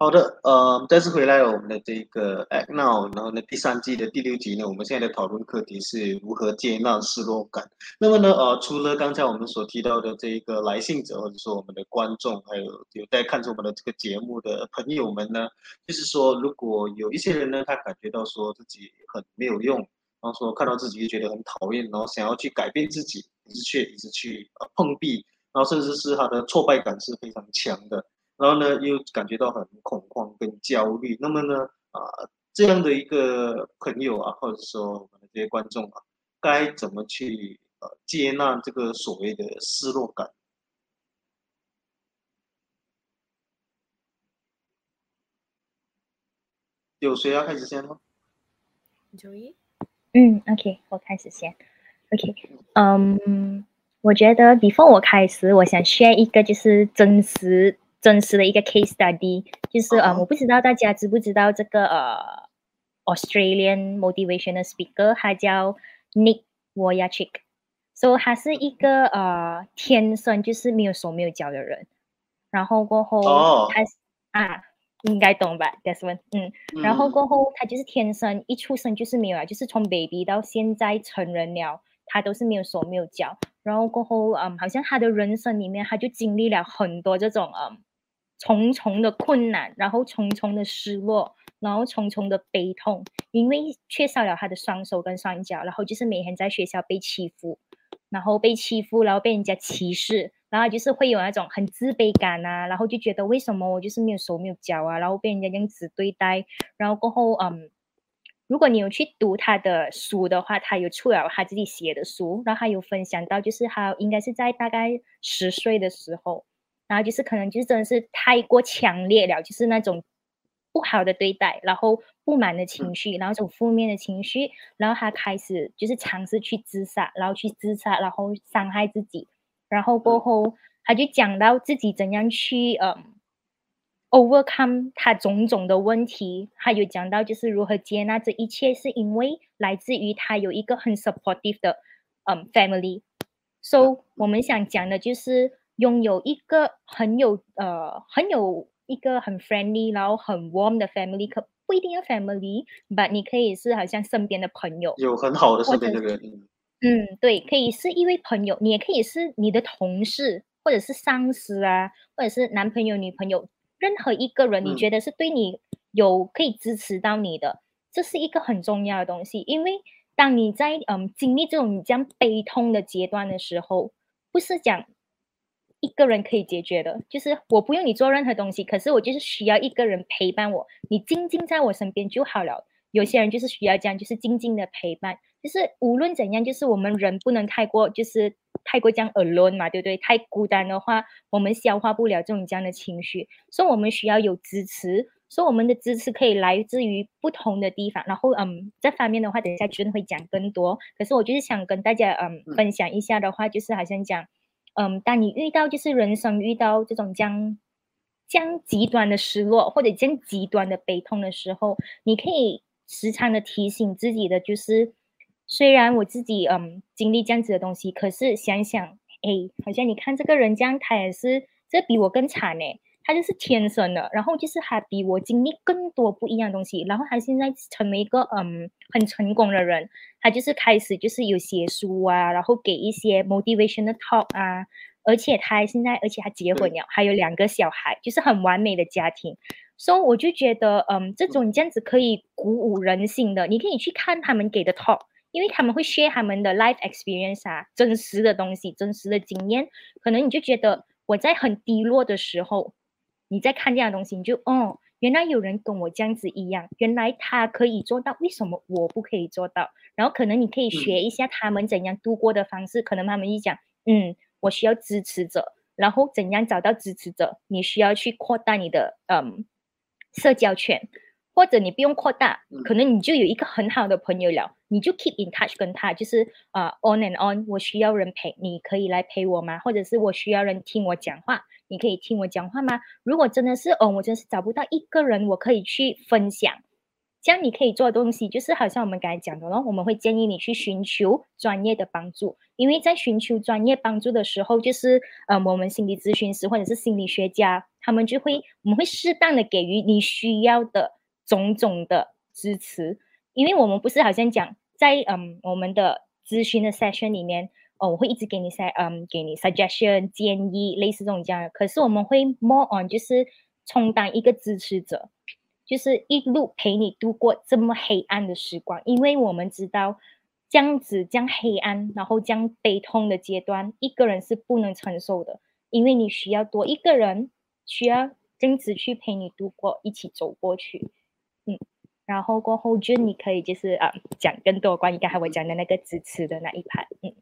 好的，呃，再次回来了我们的这个 Act Now，然后呢，第三季的第六集呢，我们现在的讨论课题是如何接纳失落感。那么呢，呃，除了刚才我们所提到的这一个来信者，或者说我们的观众，还有有在看着我们的这个节目的朋友们呢，就是说，如果有一些人呢，他感觉到说自己很没有用。然后说看到自己就觉得很讨厌，然后想要去改变自己，可是却一直去呃碰壁，然后甚至是他的挫败感是非常强的，然后呢又感觉到很恐慌跟焦虑。那么呢啊这样的一个朋友啊，或者说我们的这些观众啊，该怎么去呃接纳这个所谓的失落感？有谁要开始先吗？九一。嗯，OK，我开始先。OK，嗯，我觉得 before 我开始，我想 share 一个就是真实真实的一个 case study，就是呃，我不知道大家知不知道这个呃 Australian motivational speaker，他叫 Nick Vujicic，so 他是一个呃天生就是没有手没有脚的人，然后过后他啊。应该懂吧，Desmond。嗯，然后过后他就是天生一出生就是没有啊，就是从 baby 到现在成人了，他都是没有手没有脚。然后过后，嗯，好像他的人生里面他就经历了很多这种嗯重重的困难，然后重重的失落，然后重重的悲痛，因为缺少了他的双手跟双脚，然后就是每天在学校被欺负，然后被欺负，然后被人家歧视，然后就是会有那种很自卑感啊，然后就觉得为什么我就是没有手没有脚啊，然后被人家这样子对待，然后过后嗯。如果你有去读他的书的话，他有出了他自己写的书，然后他有分享到，就是他应该是在大概十岁的时候，然后就是可能就是真的是太过强烈了，就是那种不好的对待，然后不满的情绪，然后这种负面的情绪，然后他开始就是尝试去自杀，然后去自杀，然后伤害自己，然后过后他就讲到自己怎样去嗯。Overcome 他种种的问题，他有讲到就是如何接纳这一切，是因为来自于他有一个很 supportive 的嗯 family。So 我们想讲的就是拥有一个很有呃很有一个很 friendly 然后很 warm 的 family，可不一定要 family，but 你可以是好像身边的朋友，有很好的身边的人。嗯，对，可以是一位朋友，你也可以是你的同事，或者是上司啊，或者是男朋友、女朋友。任何一个人，你觉得是对你有可以支持到你的，这是一个很重要的东西。因为当你在嗯经历这种这样悲痛的阶段的时候，不是讲一个人可以解决的，就是我不用你做任何东西，可是我就是需要一个人陪伴我，你静静在我身边就好了。有些人就是需要这样，就是静静的陪伴。就是无论怎样，就是我们人不能太过，就是太过这样 alone 嘛，对不对？太孤单的话，我们消化不了这种这样的情绪，所以我们需要有支持。所以我们的支持可以来自于不同的地方。然后，嗯，这方面的话，等一下君会讲更多。可是我就是想跟大家，嗯，分享一下的话，就是好像讲，嗯，当你遇到就是人生遇到这种将将极端的失落或者将极端的悲痛的时候，你可以。时常的提醒自己的就是，虽然我自己嗯经历这样子的东西，可是想想，哎，好像你看这个人这样，他也是这比我更惨呢，他就是天生的，然后就是他比我经历更多不一样东西，然后他现在成为一个嗯很成功的人，他就是开始就是有写书啊，然后给一些 motivation 的 talk 啊，而且他现在而且他结婚了，还有两个小孩，就是很完美的家庭。所以我就觉得，嗯，这种这样子可以鼓舞人心的。你可以去看他们给的 talk，因为他们会 share 他们的 life experience 啊，真实的东西，真实的经验。可能你就觉得我在很低落的时候，你在看这样的东西，你就哦，原来有人跟我这样子一样，原来他可以做到，为什么我不可以做到？然后可能你可以学一下他们怎样度过的方式。可能他们一讲，嗯，我需要支持者，然后怎样找到支持者？你需要去扩大你的，嗯。社交圈，或者你不用扩大，可能你就有一个很好的朋友了，你就 keep in touch 跟他，就是啊 on and on，我需要人陪，你可以来陪我吗？或者是我需要人听我讲话，你可以听我讲话吗？如果真的是哦，我真是找不到一个人，我可以去分享。这样你可以做的东西，就是好像我们刚才讲的咯，我们会建议你去寻求专业的帮助，因为在寻求专业帮助的时候，就是呃，我们心理咨询师或者是心理学家，他们就会我们会适当的给予你需要的种种的支持，因为我们不是好像讲在嗯我们的咨询的 session 里面哦，我会一直给你 s 嗯给你 suggestion 建议，类似这种这样，可是我们会 more on 就是充当一个支持者。就是一路陪你度过这么黑暗的时光，因为我们知道这样子将黑暗，然后将悲痛的阶段，一个人是不能承受的，因为你需要多一个人，需要真子去陪你度过，一起走过去。嗯，然后过后就你可以就是啊讲更多关于刚才我讲的那个支持的那一盘。嗯，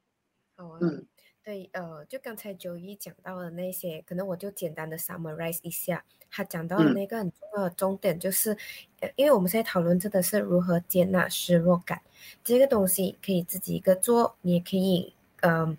好啊。对，呃，就刚才九一讲到的那些，可能我就简单的 summarize 一下。他讲到的那个很重要的重点，就是，呃，因为我们现在讨论这个是如何接纳失落感，这个东西可以自己一个做，你也可以，嗯，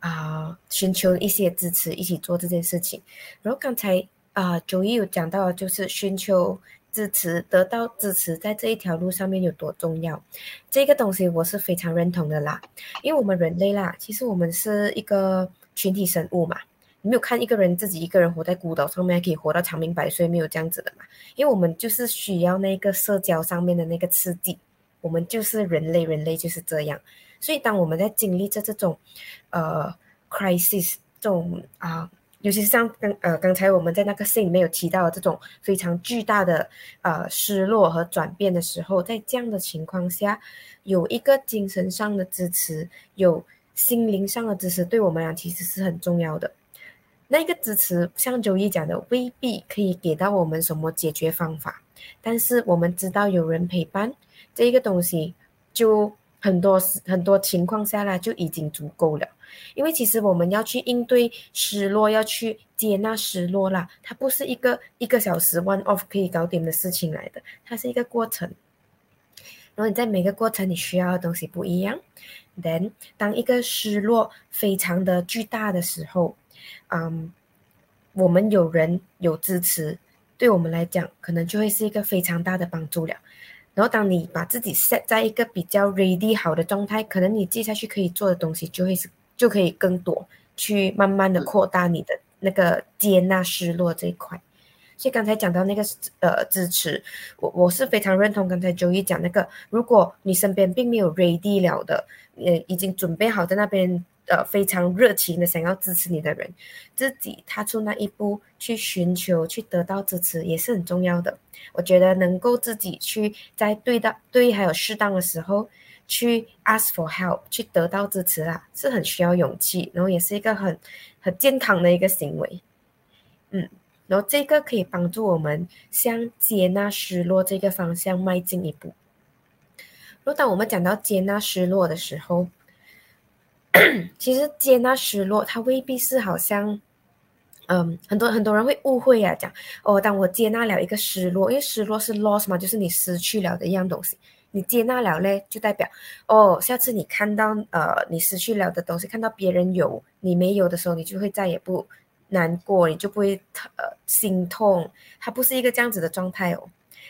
啊，寻求一些支持，一起做这件事情。然后刚才啊，九一有讲到，就是寻求。支持得到支持，在这一条路上面有多重要？这个东西我是非常认同的啦。因为我们人类啦，其实我们是一个群体生物嘛。你没有看一个人自己一个人活在孤岛上面，可以活到长命百岁，没有这样子的嘛？因为我们就是需要那个社交上面的那个刺激。我们就是人类，人类就是这样。所以当我们在经历着这种呃 crisis 这种啊。尤其是像刚呃刚才我们在那个信里面有提到的这种非常巨大的呃失落和转变的时候，在这样的情况下，有一个精神上的支持，有心灵上的支持，对我们俩其实是很重要的。那个支持，像周一讲的，未必可以给到我们什么解决方法，但是我们知道有人陪伴，这一个东西就很多很多情况下来就已经足够了。因为其实我们要去应对失落，要去接纳失落啦，它不是一个一个小时 one off 可以搞定的事情来的，它是一个过程。然后你在每个过程你需要的东西不一样。then 当一个失落非常的巨大的时候。嗯，我们有人有支持，对我们来讲，可能就会是一个非常大的帮助了。然后，当你把自己 set 在一个比较 ready 好的状态，可能你接下去可以做的东西就会是就可以更多，去慢慢的扩大你的那个接纳失落这一块。所以刚才讲到那个呃支持，我我是非常认同刚才周一讲那个，如果你身边并没有 ready 了的，呃，已经准备好在那边。呃，非常热情的想要支持你的人，自己踏出那一步去寻求、去得到支持，也是很重要的。我觉得能够自己去在对的、对还有适当的时候去 ask for help，去得到支持啊，是很需要勇气，然后也是一个很很健康的一个行为。嗯，然后这个可以帮助我们向接纳失落这个方向迈进一步。如果当我们讲到接纳失落的时候，其实接纳失落，它未必是好像，嗯，很多很多人会误会啊，讲哦，当我接纳了一个失落，因为失落是 loss 嘛，就是你失去了的一样东西，你接纳了嘞，就代表哦，下次你看到呃你失去了的东西，看到别人有你没有的时候，你就会再也不难过，你就不会呃心痛，它不是一个这样子的状态哦，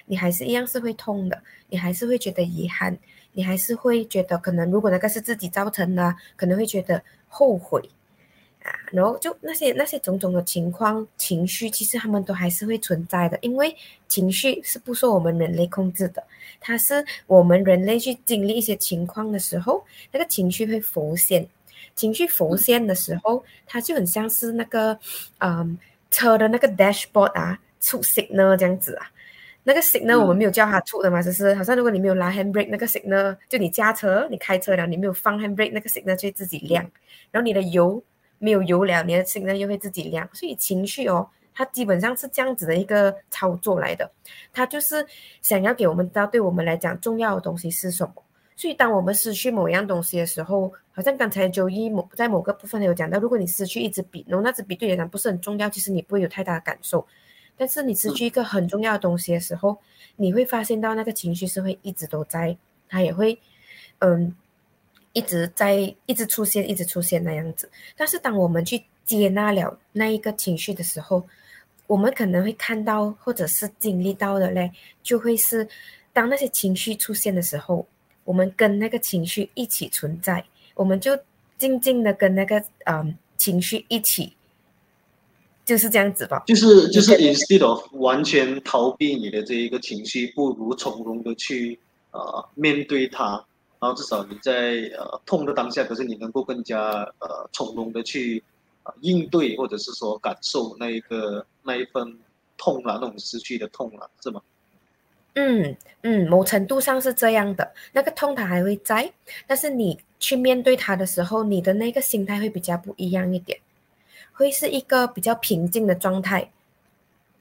你还是一样是会痛的，你还是会觉得遗憾。你还是会觉得，可能如果那个是自己造成的，可能会觉得后悔啊，然后就那些那些种种的情况、情绪，其实他们都还是会存在的，因为情绪是不受我们人类控制的，它是我们人类去经历一些情况的时候，那个情绪会浮现，情绪浮现的时候，它就很像是那个嗯车的那个 dashboard 啊出 signal 这样子啊。那个 signal 我们没有叫它出的嘛，就是好像如果你没有拉 handbrake，那个 signal 就你驾车，你开车了，你没有放 handbrake，那个 signal 就会自己亮。然后你的油没有油了，你的 signal 又会自己亮。所以情绪哦，它基本上是这样子的一个操作来的，它就是想要给我们知道，对我们来讲重要的东西是什么。所以当我们失去某样东西的时候，好像刚才九一某在某个部分有讲到，如果你失去一支笔，然后那支笔对你来讲不是很重要，其实你不会有太大的感受。但是你失去一个很重要的东西的时候，你会发现到那个情绪是会一直都在，它也会，嗯，一直在一直出现，一直出现那样子。但是当我们去接纳了那一个情绪的时候，我们可能会看到或者是经历到的嘞，就会是当那些情绪出现的时候，我们跟那个情绪一起存在，我们就静静的跟那个嗯情绪一起。就是这样子吧，就是就是 instead of 完全逃避你的这一个情绪，不如从容的去呃面对它，然后至少你在呃痛的当下，可是你能够更加呃从容的去呃应对，或者是说感受那一个那一份痛了，那种失去的痛了，是吗？嗯嗯，某程度上是这样的，那个痛它还会在，但是你去面对它的时候，你的那个心态会比较不一样一点。会是一个比较平静的状态，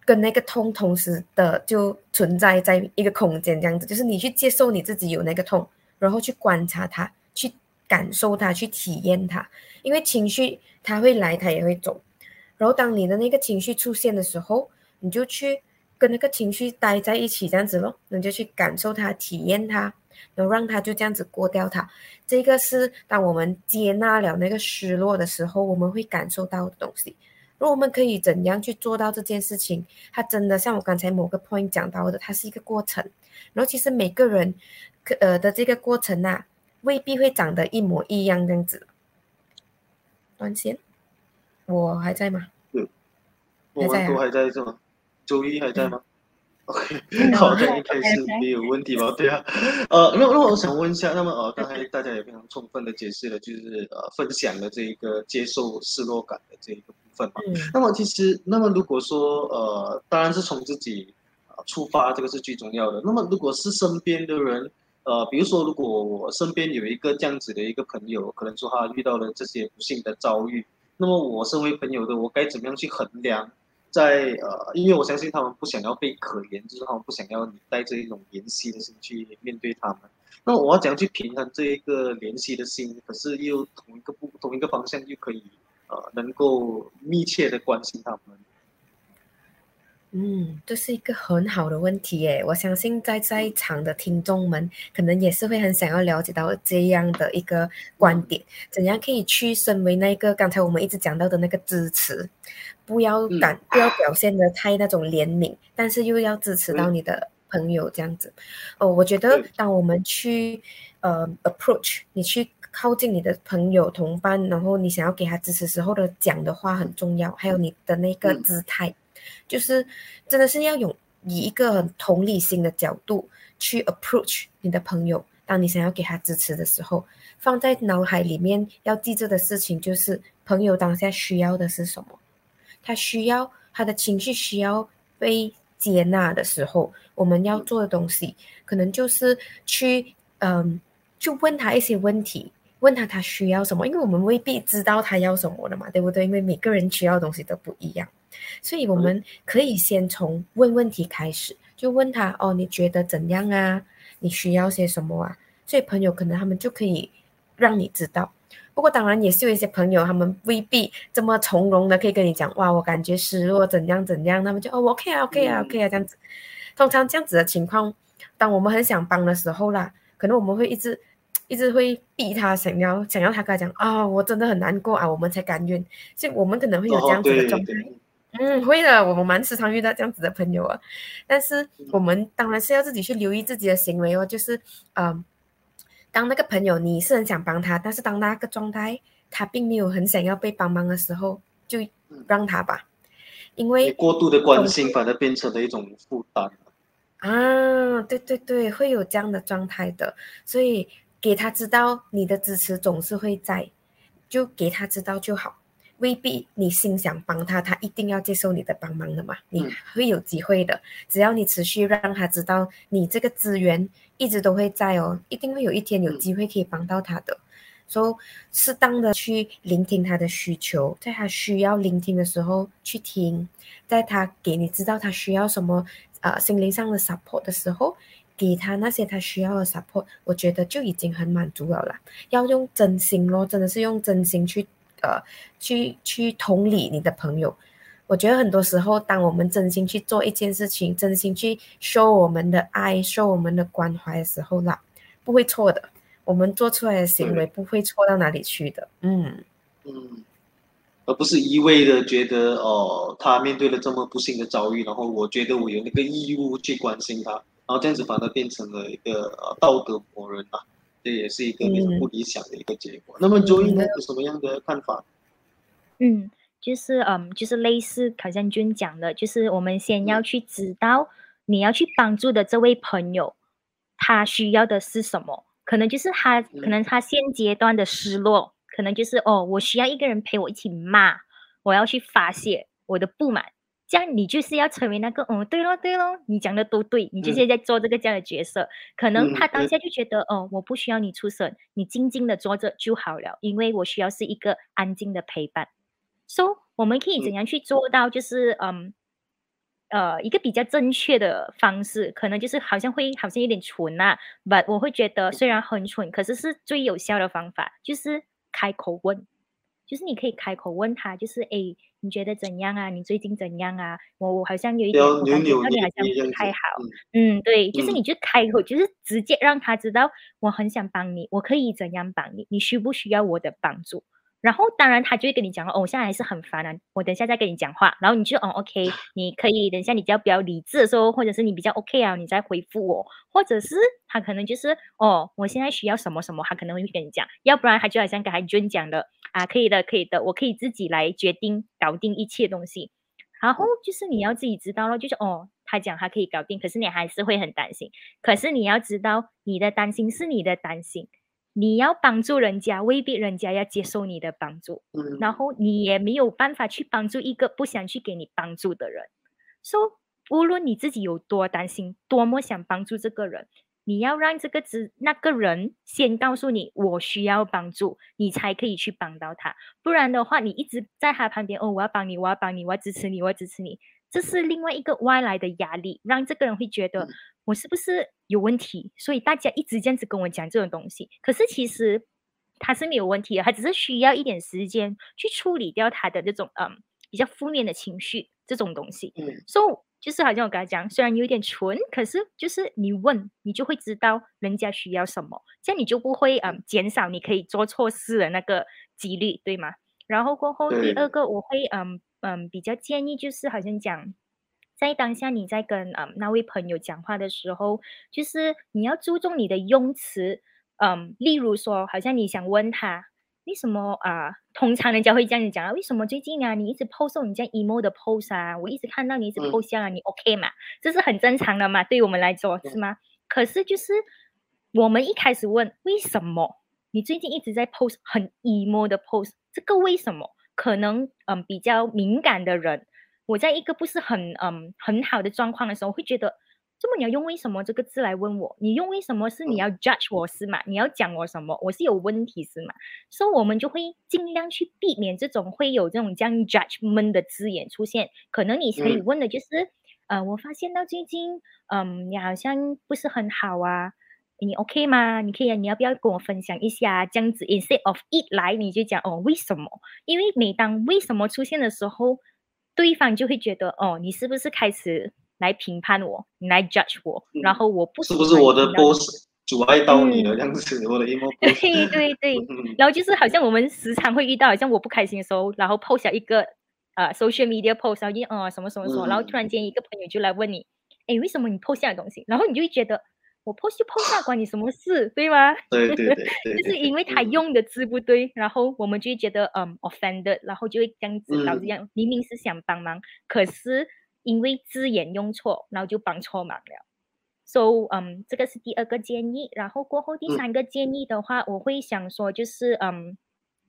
跟那个痛同时的就存在在一个空间这样子，就是你去接受你自己有那个痛，然后去观察它，去感受它，去体验它。因为情绪它会来，它也会走。然后当你的那个情绪出现的时候，你就去跟那个情绪待在一起这样子咯，你就去感受它，体验它。然后让他就这样子过掉它，这个是当我们接纳了那个失落的时候，我们会感受到的东西。如果我们可以怎样去做到这件事情，它真的像我刚才某个 point 讲到的，它是一个过程。然后其实每个人，呃的这个过程啊，未必会长得一模一样这样子。断线，我还在吗？嗯，我们都还在是吗？周一还在吗？OK，[laughs] 好的，应该是没有问题吧？对啊，呃，那那我想问一下，那么呃，刚才大家也非常充分的解释了，就是呃，分享了这一个接受失落感的这一个部分嘛。那么其实，那么如果说呃，当然是从自己啊出发，这个是最重要的。那么如果是身边的人，呃，比如说如果我身边有一个这样子的一个朋友，可能说他遇到了这些不幸的遭遇，那么我身为朋友的，我该怎么样去衡量？在呃，因为我相信他们不想要被可怜，就是他们不想要你带着一种怜惜的心去面对他们。那我要怎样去平衡这一个怜惜的心，可是又同一个不同一个方向又可以呃能够密切的关心他们？嗯，这是一个很好的问题耶。我相信在在场的听众们可能也是会很想要了解到这样的一个观点，怎样可以去身为那个刚才我们一直讲到的那个支持。不要感，不要表现的太那种怜悯，但是又要支持到你的朋友这样子。哦，我觉得当我们去呃 approach 你去靠近你的朋友同伴，然后你想要给他支持时候的讲的话很重要，还有你的那个姿态，就是真的是要用以一个很同理心的角度去 approach 你的朋友。当你想要给他支持的时候，放在脑海里面要记住的事情就是朋友当下需要的是什么。他需要他的情绪需要被接纳的时候，我们要做的东西可能就是去嗯，就问他一些问题，问他他需要什么，因为我们未必知道他要什么的嘛，对不对？因为每个人需要的东西都不一样，所以我们可以先从问问题开始，就问他哦，你觉得怎样啊？你需要些什么啊？所以朋友可能他们就可以让你知道。不过当然也是有一些朋友，他们未必这么从容的可以跟你讲，哇，我感觉失落怎样怎样，他们就哦，OK 啊，OK 啊，OK 啊，这样子。通常这样子的情况，当我们很想帮的时候啦，可能我们会一直一直会逼他，想要想要他跟他讲啊，我真的很难过啊，我们才甘愿。所以我们可能会有这样子的状态。嗯，会的，我们蛮时常遇到这样子的朋友啊。但是我们当然是要自己去留意自己的行为哦，就是嗯。当那个朋友你是很想帮他，但是当那个状态他并没有很想要被帮忙的时候，就让他吧，因为过度的关心反而变成了一种负担啊，对对对，会有这样的状态的，所以给他知道你的支持总是会在，就给他知道就好。未必你心想帮他，他一定要接受你的帮忙的嘛？你会有机会的，只要你持续让他知道你这个资源一直都会在哦，一定会有一天有机会可以帮到他的。所以适当的去聆听他的需求，在他需要聆听的时候去听，在他给你知道他需要什么呃心灵上的 support 的时候，给他那些他需要的 support，我觉得就已经很满足了啦。要用真心咯，真的是用真心去。呃，去去同理你的朋友，我觉得很多时候，当我们真心去做一件事情，真心去 show 我们的爱，show 我们的关怀的时候啦，不会错的。我们做出来的行为不会错到哪里去的。嗯嗯，而不是一味的觉得哦，他面对了这么不幸的遭遇，然后我觉得我有那个义务去关心他，然后这样子反而变成了一个呃道德魔人啊。这也是一个非常不理想的一个结果。那么周一呢，有什么样的看法？嗯，就是嗯，就是类似考像君讲的，就是我们先要去知道你要去帮助的这位朋友，他需要的是什么？可能就是他，可能他现阶段的失落，可能就是哦，我需要一个人陪我一起骂，我要去发泄我的不满。这样你就是要成为那个，哦，对咯，对咯，你讲的都对，你就是在做这个这样的角色。可能他当下就觉得，哦，我不需要你出声，你静静的坐着就好了，因为我需要是一个安静的陪伴。So，我们可以怎样去做到？就是，嗯，呃，一个比较正确的方式，可能就是好像会好像有点蠢啊，But 我会觉得虽然很蠢，可是是最有效的方法，就是开口问。就是你可以开口问他，就是哎，你觉得怎样啊？你最近怎样啊？我我好像有一点，我感觉到你好像不太好。嗯，对，就是你就开口，就是直接让他知道我很想帮你，我可以怎样帮你？你需不需要我的帮助？然后，当然，他就会跟你讲哦，我现在还是很烦啊，我等一下再跟你讲话。然后你就哦，OK，[laughs] 你可以等一下，你只要比较理智的时候，或者是你比较 OK 啊，你再回复我。或者是他可能就是哦，我现在需要什么什么，他可能会跟你讲。要不然他就好像跟他娟讲的啊，可以的，可以的，我可以自己来决定搞定一切东西。然后就是你要自己知道了，就是哦，他讲他可以搞定，可是你还是会很担心。可是你要知道，你的担心是你的担心。你要帮助人家，未必人家要接受你的帮助，嗯，然后你也没有办法去帮助一个不想去给你帮助的人。So，无论你自己有多担心，多么想帮助这个人，你要让这个只那个人先告诉你我需要帮助，你才可以去帮到他。不然的话，你一直在他旁边，哦，我要帮你，我要帮你，我要支持你，我要支持你，这是另外一个外来的压力，让这个人会觉得。我是不是有问题？所以大家一直这样子跟我讲这种东西，可是其实他是没有问题的，他只是需要一点时间去处理掉他的这种嗯比较负面的情绪这种东西。嗯，所以就是好像我刚才讲，虽然有点蠢，可是就是你问，你就会知道人家需要什么，这样你就不会嗯减少你可以做错事的那个几率，对吗？然后过后第二个我会嗯嗯比较建议就是好像讲。在当下你在跟嗯那位朋友讲话的时候，就是你要注重你的用词，嗯，例如说，好像你想问他为什么啊？通常人家会这样子讲啊，为什么最近啊你一直 post 你这样 emo 的 post 啊？我一直看到你一直 post 啊，你 OK 嘛？这是很正常的嘛？对我们来说是吗？可是就是我们一开始问为什么你最近一直在 post 很 emo 的 post，这个为什么可能嗯比较敏感的人。我在一个不是很嗯很好的状况的时候，会觉得，这么你要用为什么这个字来问我？你用为什么是你要 judge 我是吗？你要讲我什么？我是有问题是吗？所以我们就会尽量去避免这种会有这种这样 judgment 的字眼出现。可能你可以问的就是，呃，我发现到最近，嗯，你好像不是很好啊，你 OK 吗？你可以，你要不要跟我分享一下？这样子 instead of it 来，你就讲哦，为什么？因为每当为什么出现的时候。对方就会觉得哦，你是不是开始来评判我，你来 judge 我，然后我不是不是我的 boss 阻碍到你了这样子，我的 emo。对对对，然后就是好像我们时常会遇到，好像我不开心的时候，然后 post 一个呃 social media post，然后哦什么什么什么，然后突然间一个朋友就来问你，哎，为什么你 post 下的东西？然后你就会觉得。我 post 就 post 下，关你什么事，对吗？[laughs] 对对对对，就是因为他用的字不对，然后我们就会觉得嗯 offended，然后就会这样子导致这样，明明是想帮忙，可是因为字眼用错，然后就帮错忙了。So 嗯，这个是第二个建议，然后过后第三个建议的话，我会想说就是嗯。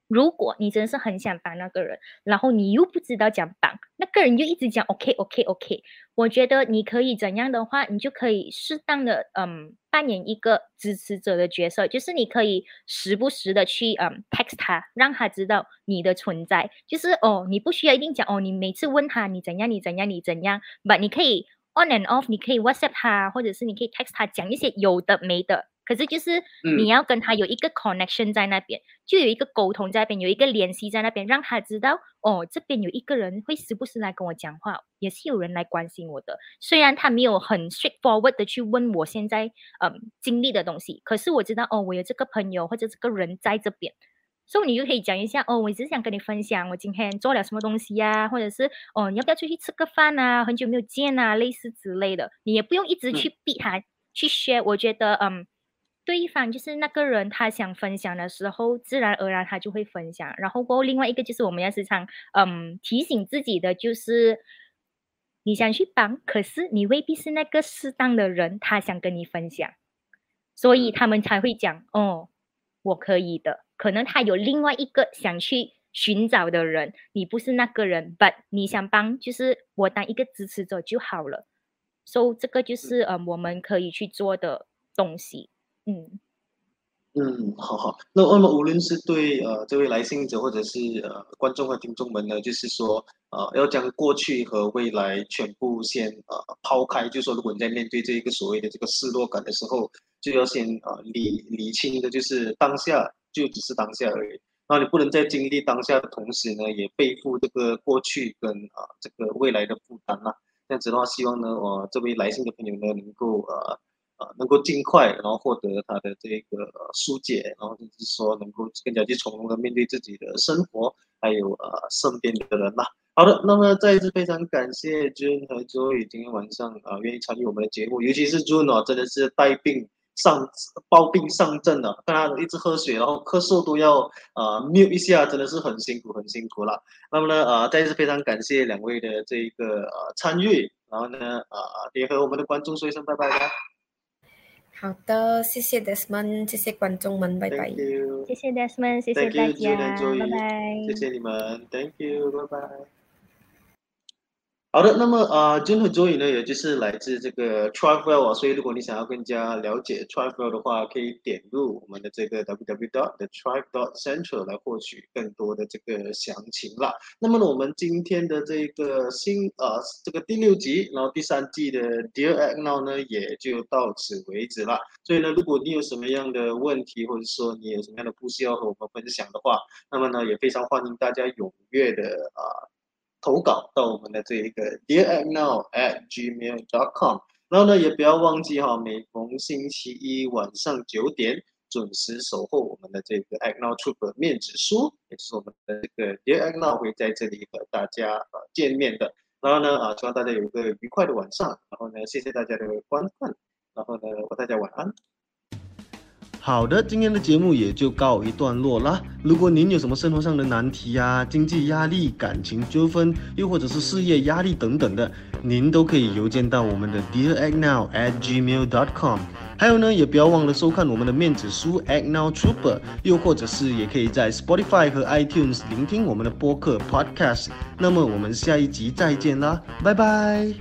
如果你真的是很想帮那个人，然后你又不知道讲帮，那个人就一直讲 OK OK OK，我觉得你可以怎样的话，你就可以适当的嗯扮演一个支持者的角色，就是你可以时不时的去嗯 text 他，让他知道你的存在，就是哦你不需要一定讲哦，你每次问他你怎样你怎样你怎样，but 你可以 on and off，你可以 WhatsApp 他，或者是你可以 text 他讲一些有的没的。可是就是你要跟他有一个 connection 在那边，就有一个沟通在那边，有一个联系在那边，让他知道哦，这边有一个人会时不时来跟我讲话，也是有人来关心我的。虽然他没有很 straightforward 的去问我现在嗯经历的东西，可是我知道哦，我有这个朋友或者这个人在这边，所以你就可以讲一下哦，我只是想跟你分享我今天做了什么东西呀，或者是哦，你要不要出去吃个饭啊？很久没有见啊，类似之类的，你也不用一直去逼他去 share。我觉得嗯。对方就是那个人，他想分享的时候，自然而然他就会分享。然后过后另外一个就是我们要时常嗯提醒自己的，就是你想去帮，可是你未必是那个适当的人，他想跟你分享，所以他们才会讲哦，我可以的。可能他有另外一个想去寻找的人，你不是那个人，but 你想帮，就是我当一个支持者就好了。所以这个就是嗯我们可以去做的东西。嗯嗯，好好。那那么无论是对呃这位来信者，或者是呃观众和听众们呢，就是说呃要将过去和未来全部先呃抛开，就说如果你在面对这一个所谓的这个失落感的时候，就要先呃理理清的，就是当下就只是当下而已。那你不能在经历当下的同时呢，也背负这个过去跟啊这个未来的负担啊。这样子的话，希望呢我这位来信的朋友呢能够呃。啊，能够尽快，然后获得他的这个疏解，然后就是说能够更加去从容的面对自己的生活，还有呃身边的人呐。好的，那么再一次非常感谢 Jun 和 Joy 今天晚上啊愿意参与我们的节目，尤其是 Jun 哦，真的是带病上抱病上阵了，看他一直喝水，然后咳嗽都要啊 mute 一下，真的是很辛苦很辛苦了。那么呢啊再一次非常感谢两位的这一个呃参与，然后呢啊也和我们的观众说一声拜拜吧。好的，谢谢 Desmond，谢谢观众们，拜拜。谢谢 Desmond，谢谢大家，拜拜。谢谢你们，Thank you，拜拜。好的，那么啊，Jun 和 Joey 呢，也就是来自这个 Travel 啊，所以如果你想要更加了解 Travel 的话，可以点入我们的这个 www.thetribe.central 来获取更多的这个详情啦。那么呢，我们今天的这个新呃，这个第六集，然后第三季的 Dear a g n o w 呢，也就到此为止了。所以呢，如果你有什么样的问题，或者说你有什么样的故事要和我们分享的话，那么呢，也非常欢迎大家踊跃的啊。投稿到我们的这一个 dearagnow at gmail dot com，然后呢，也不要忘记哈，每逢星期一晚上九点准时守候我们的这个 Agnow t r o p 面子书，也就是我们的这个 Dear Agnow 会在这里和大家呃见面的。然后呢，啊，希望大家有一个愉快的晚上。然后呢，谢谢大家的观看。然后呢，大家晚安。好的，今天的节目也就告一段落啦。如果您有什么生活上的难题啊、经济压力、感情纠纷，又或者是事业压力等等的，您都可以邮件到我们的 Dear Act Now at gmail.com。还有呢，也不要忘了收看我们的面子书 Act Now Trooper，又或者是也可以在 Spotify 和 iTunes 聆听我们的播客 Podcast。那么我们下一集再见啦，拜拜。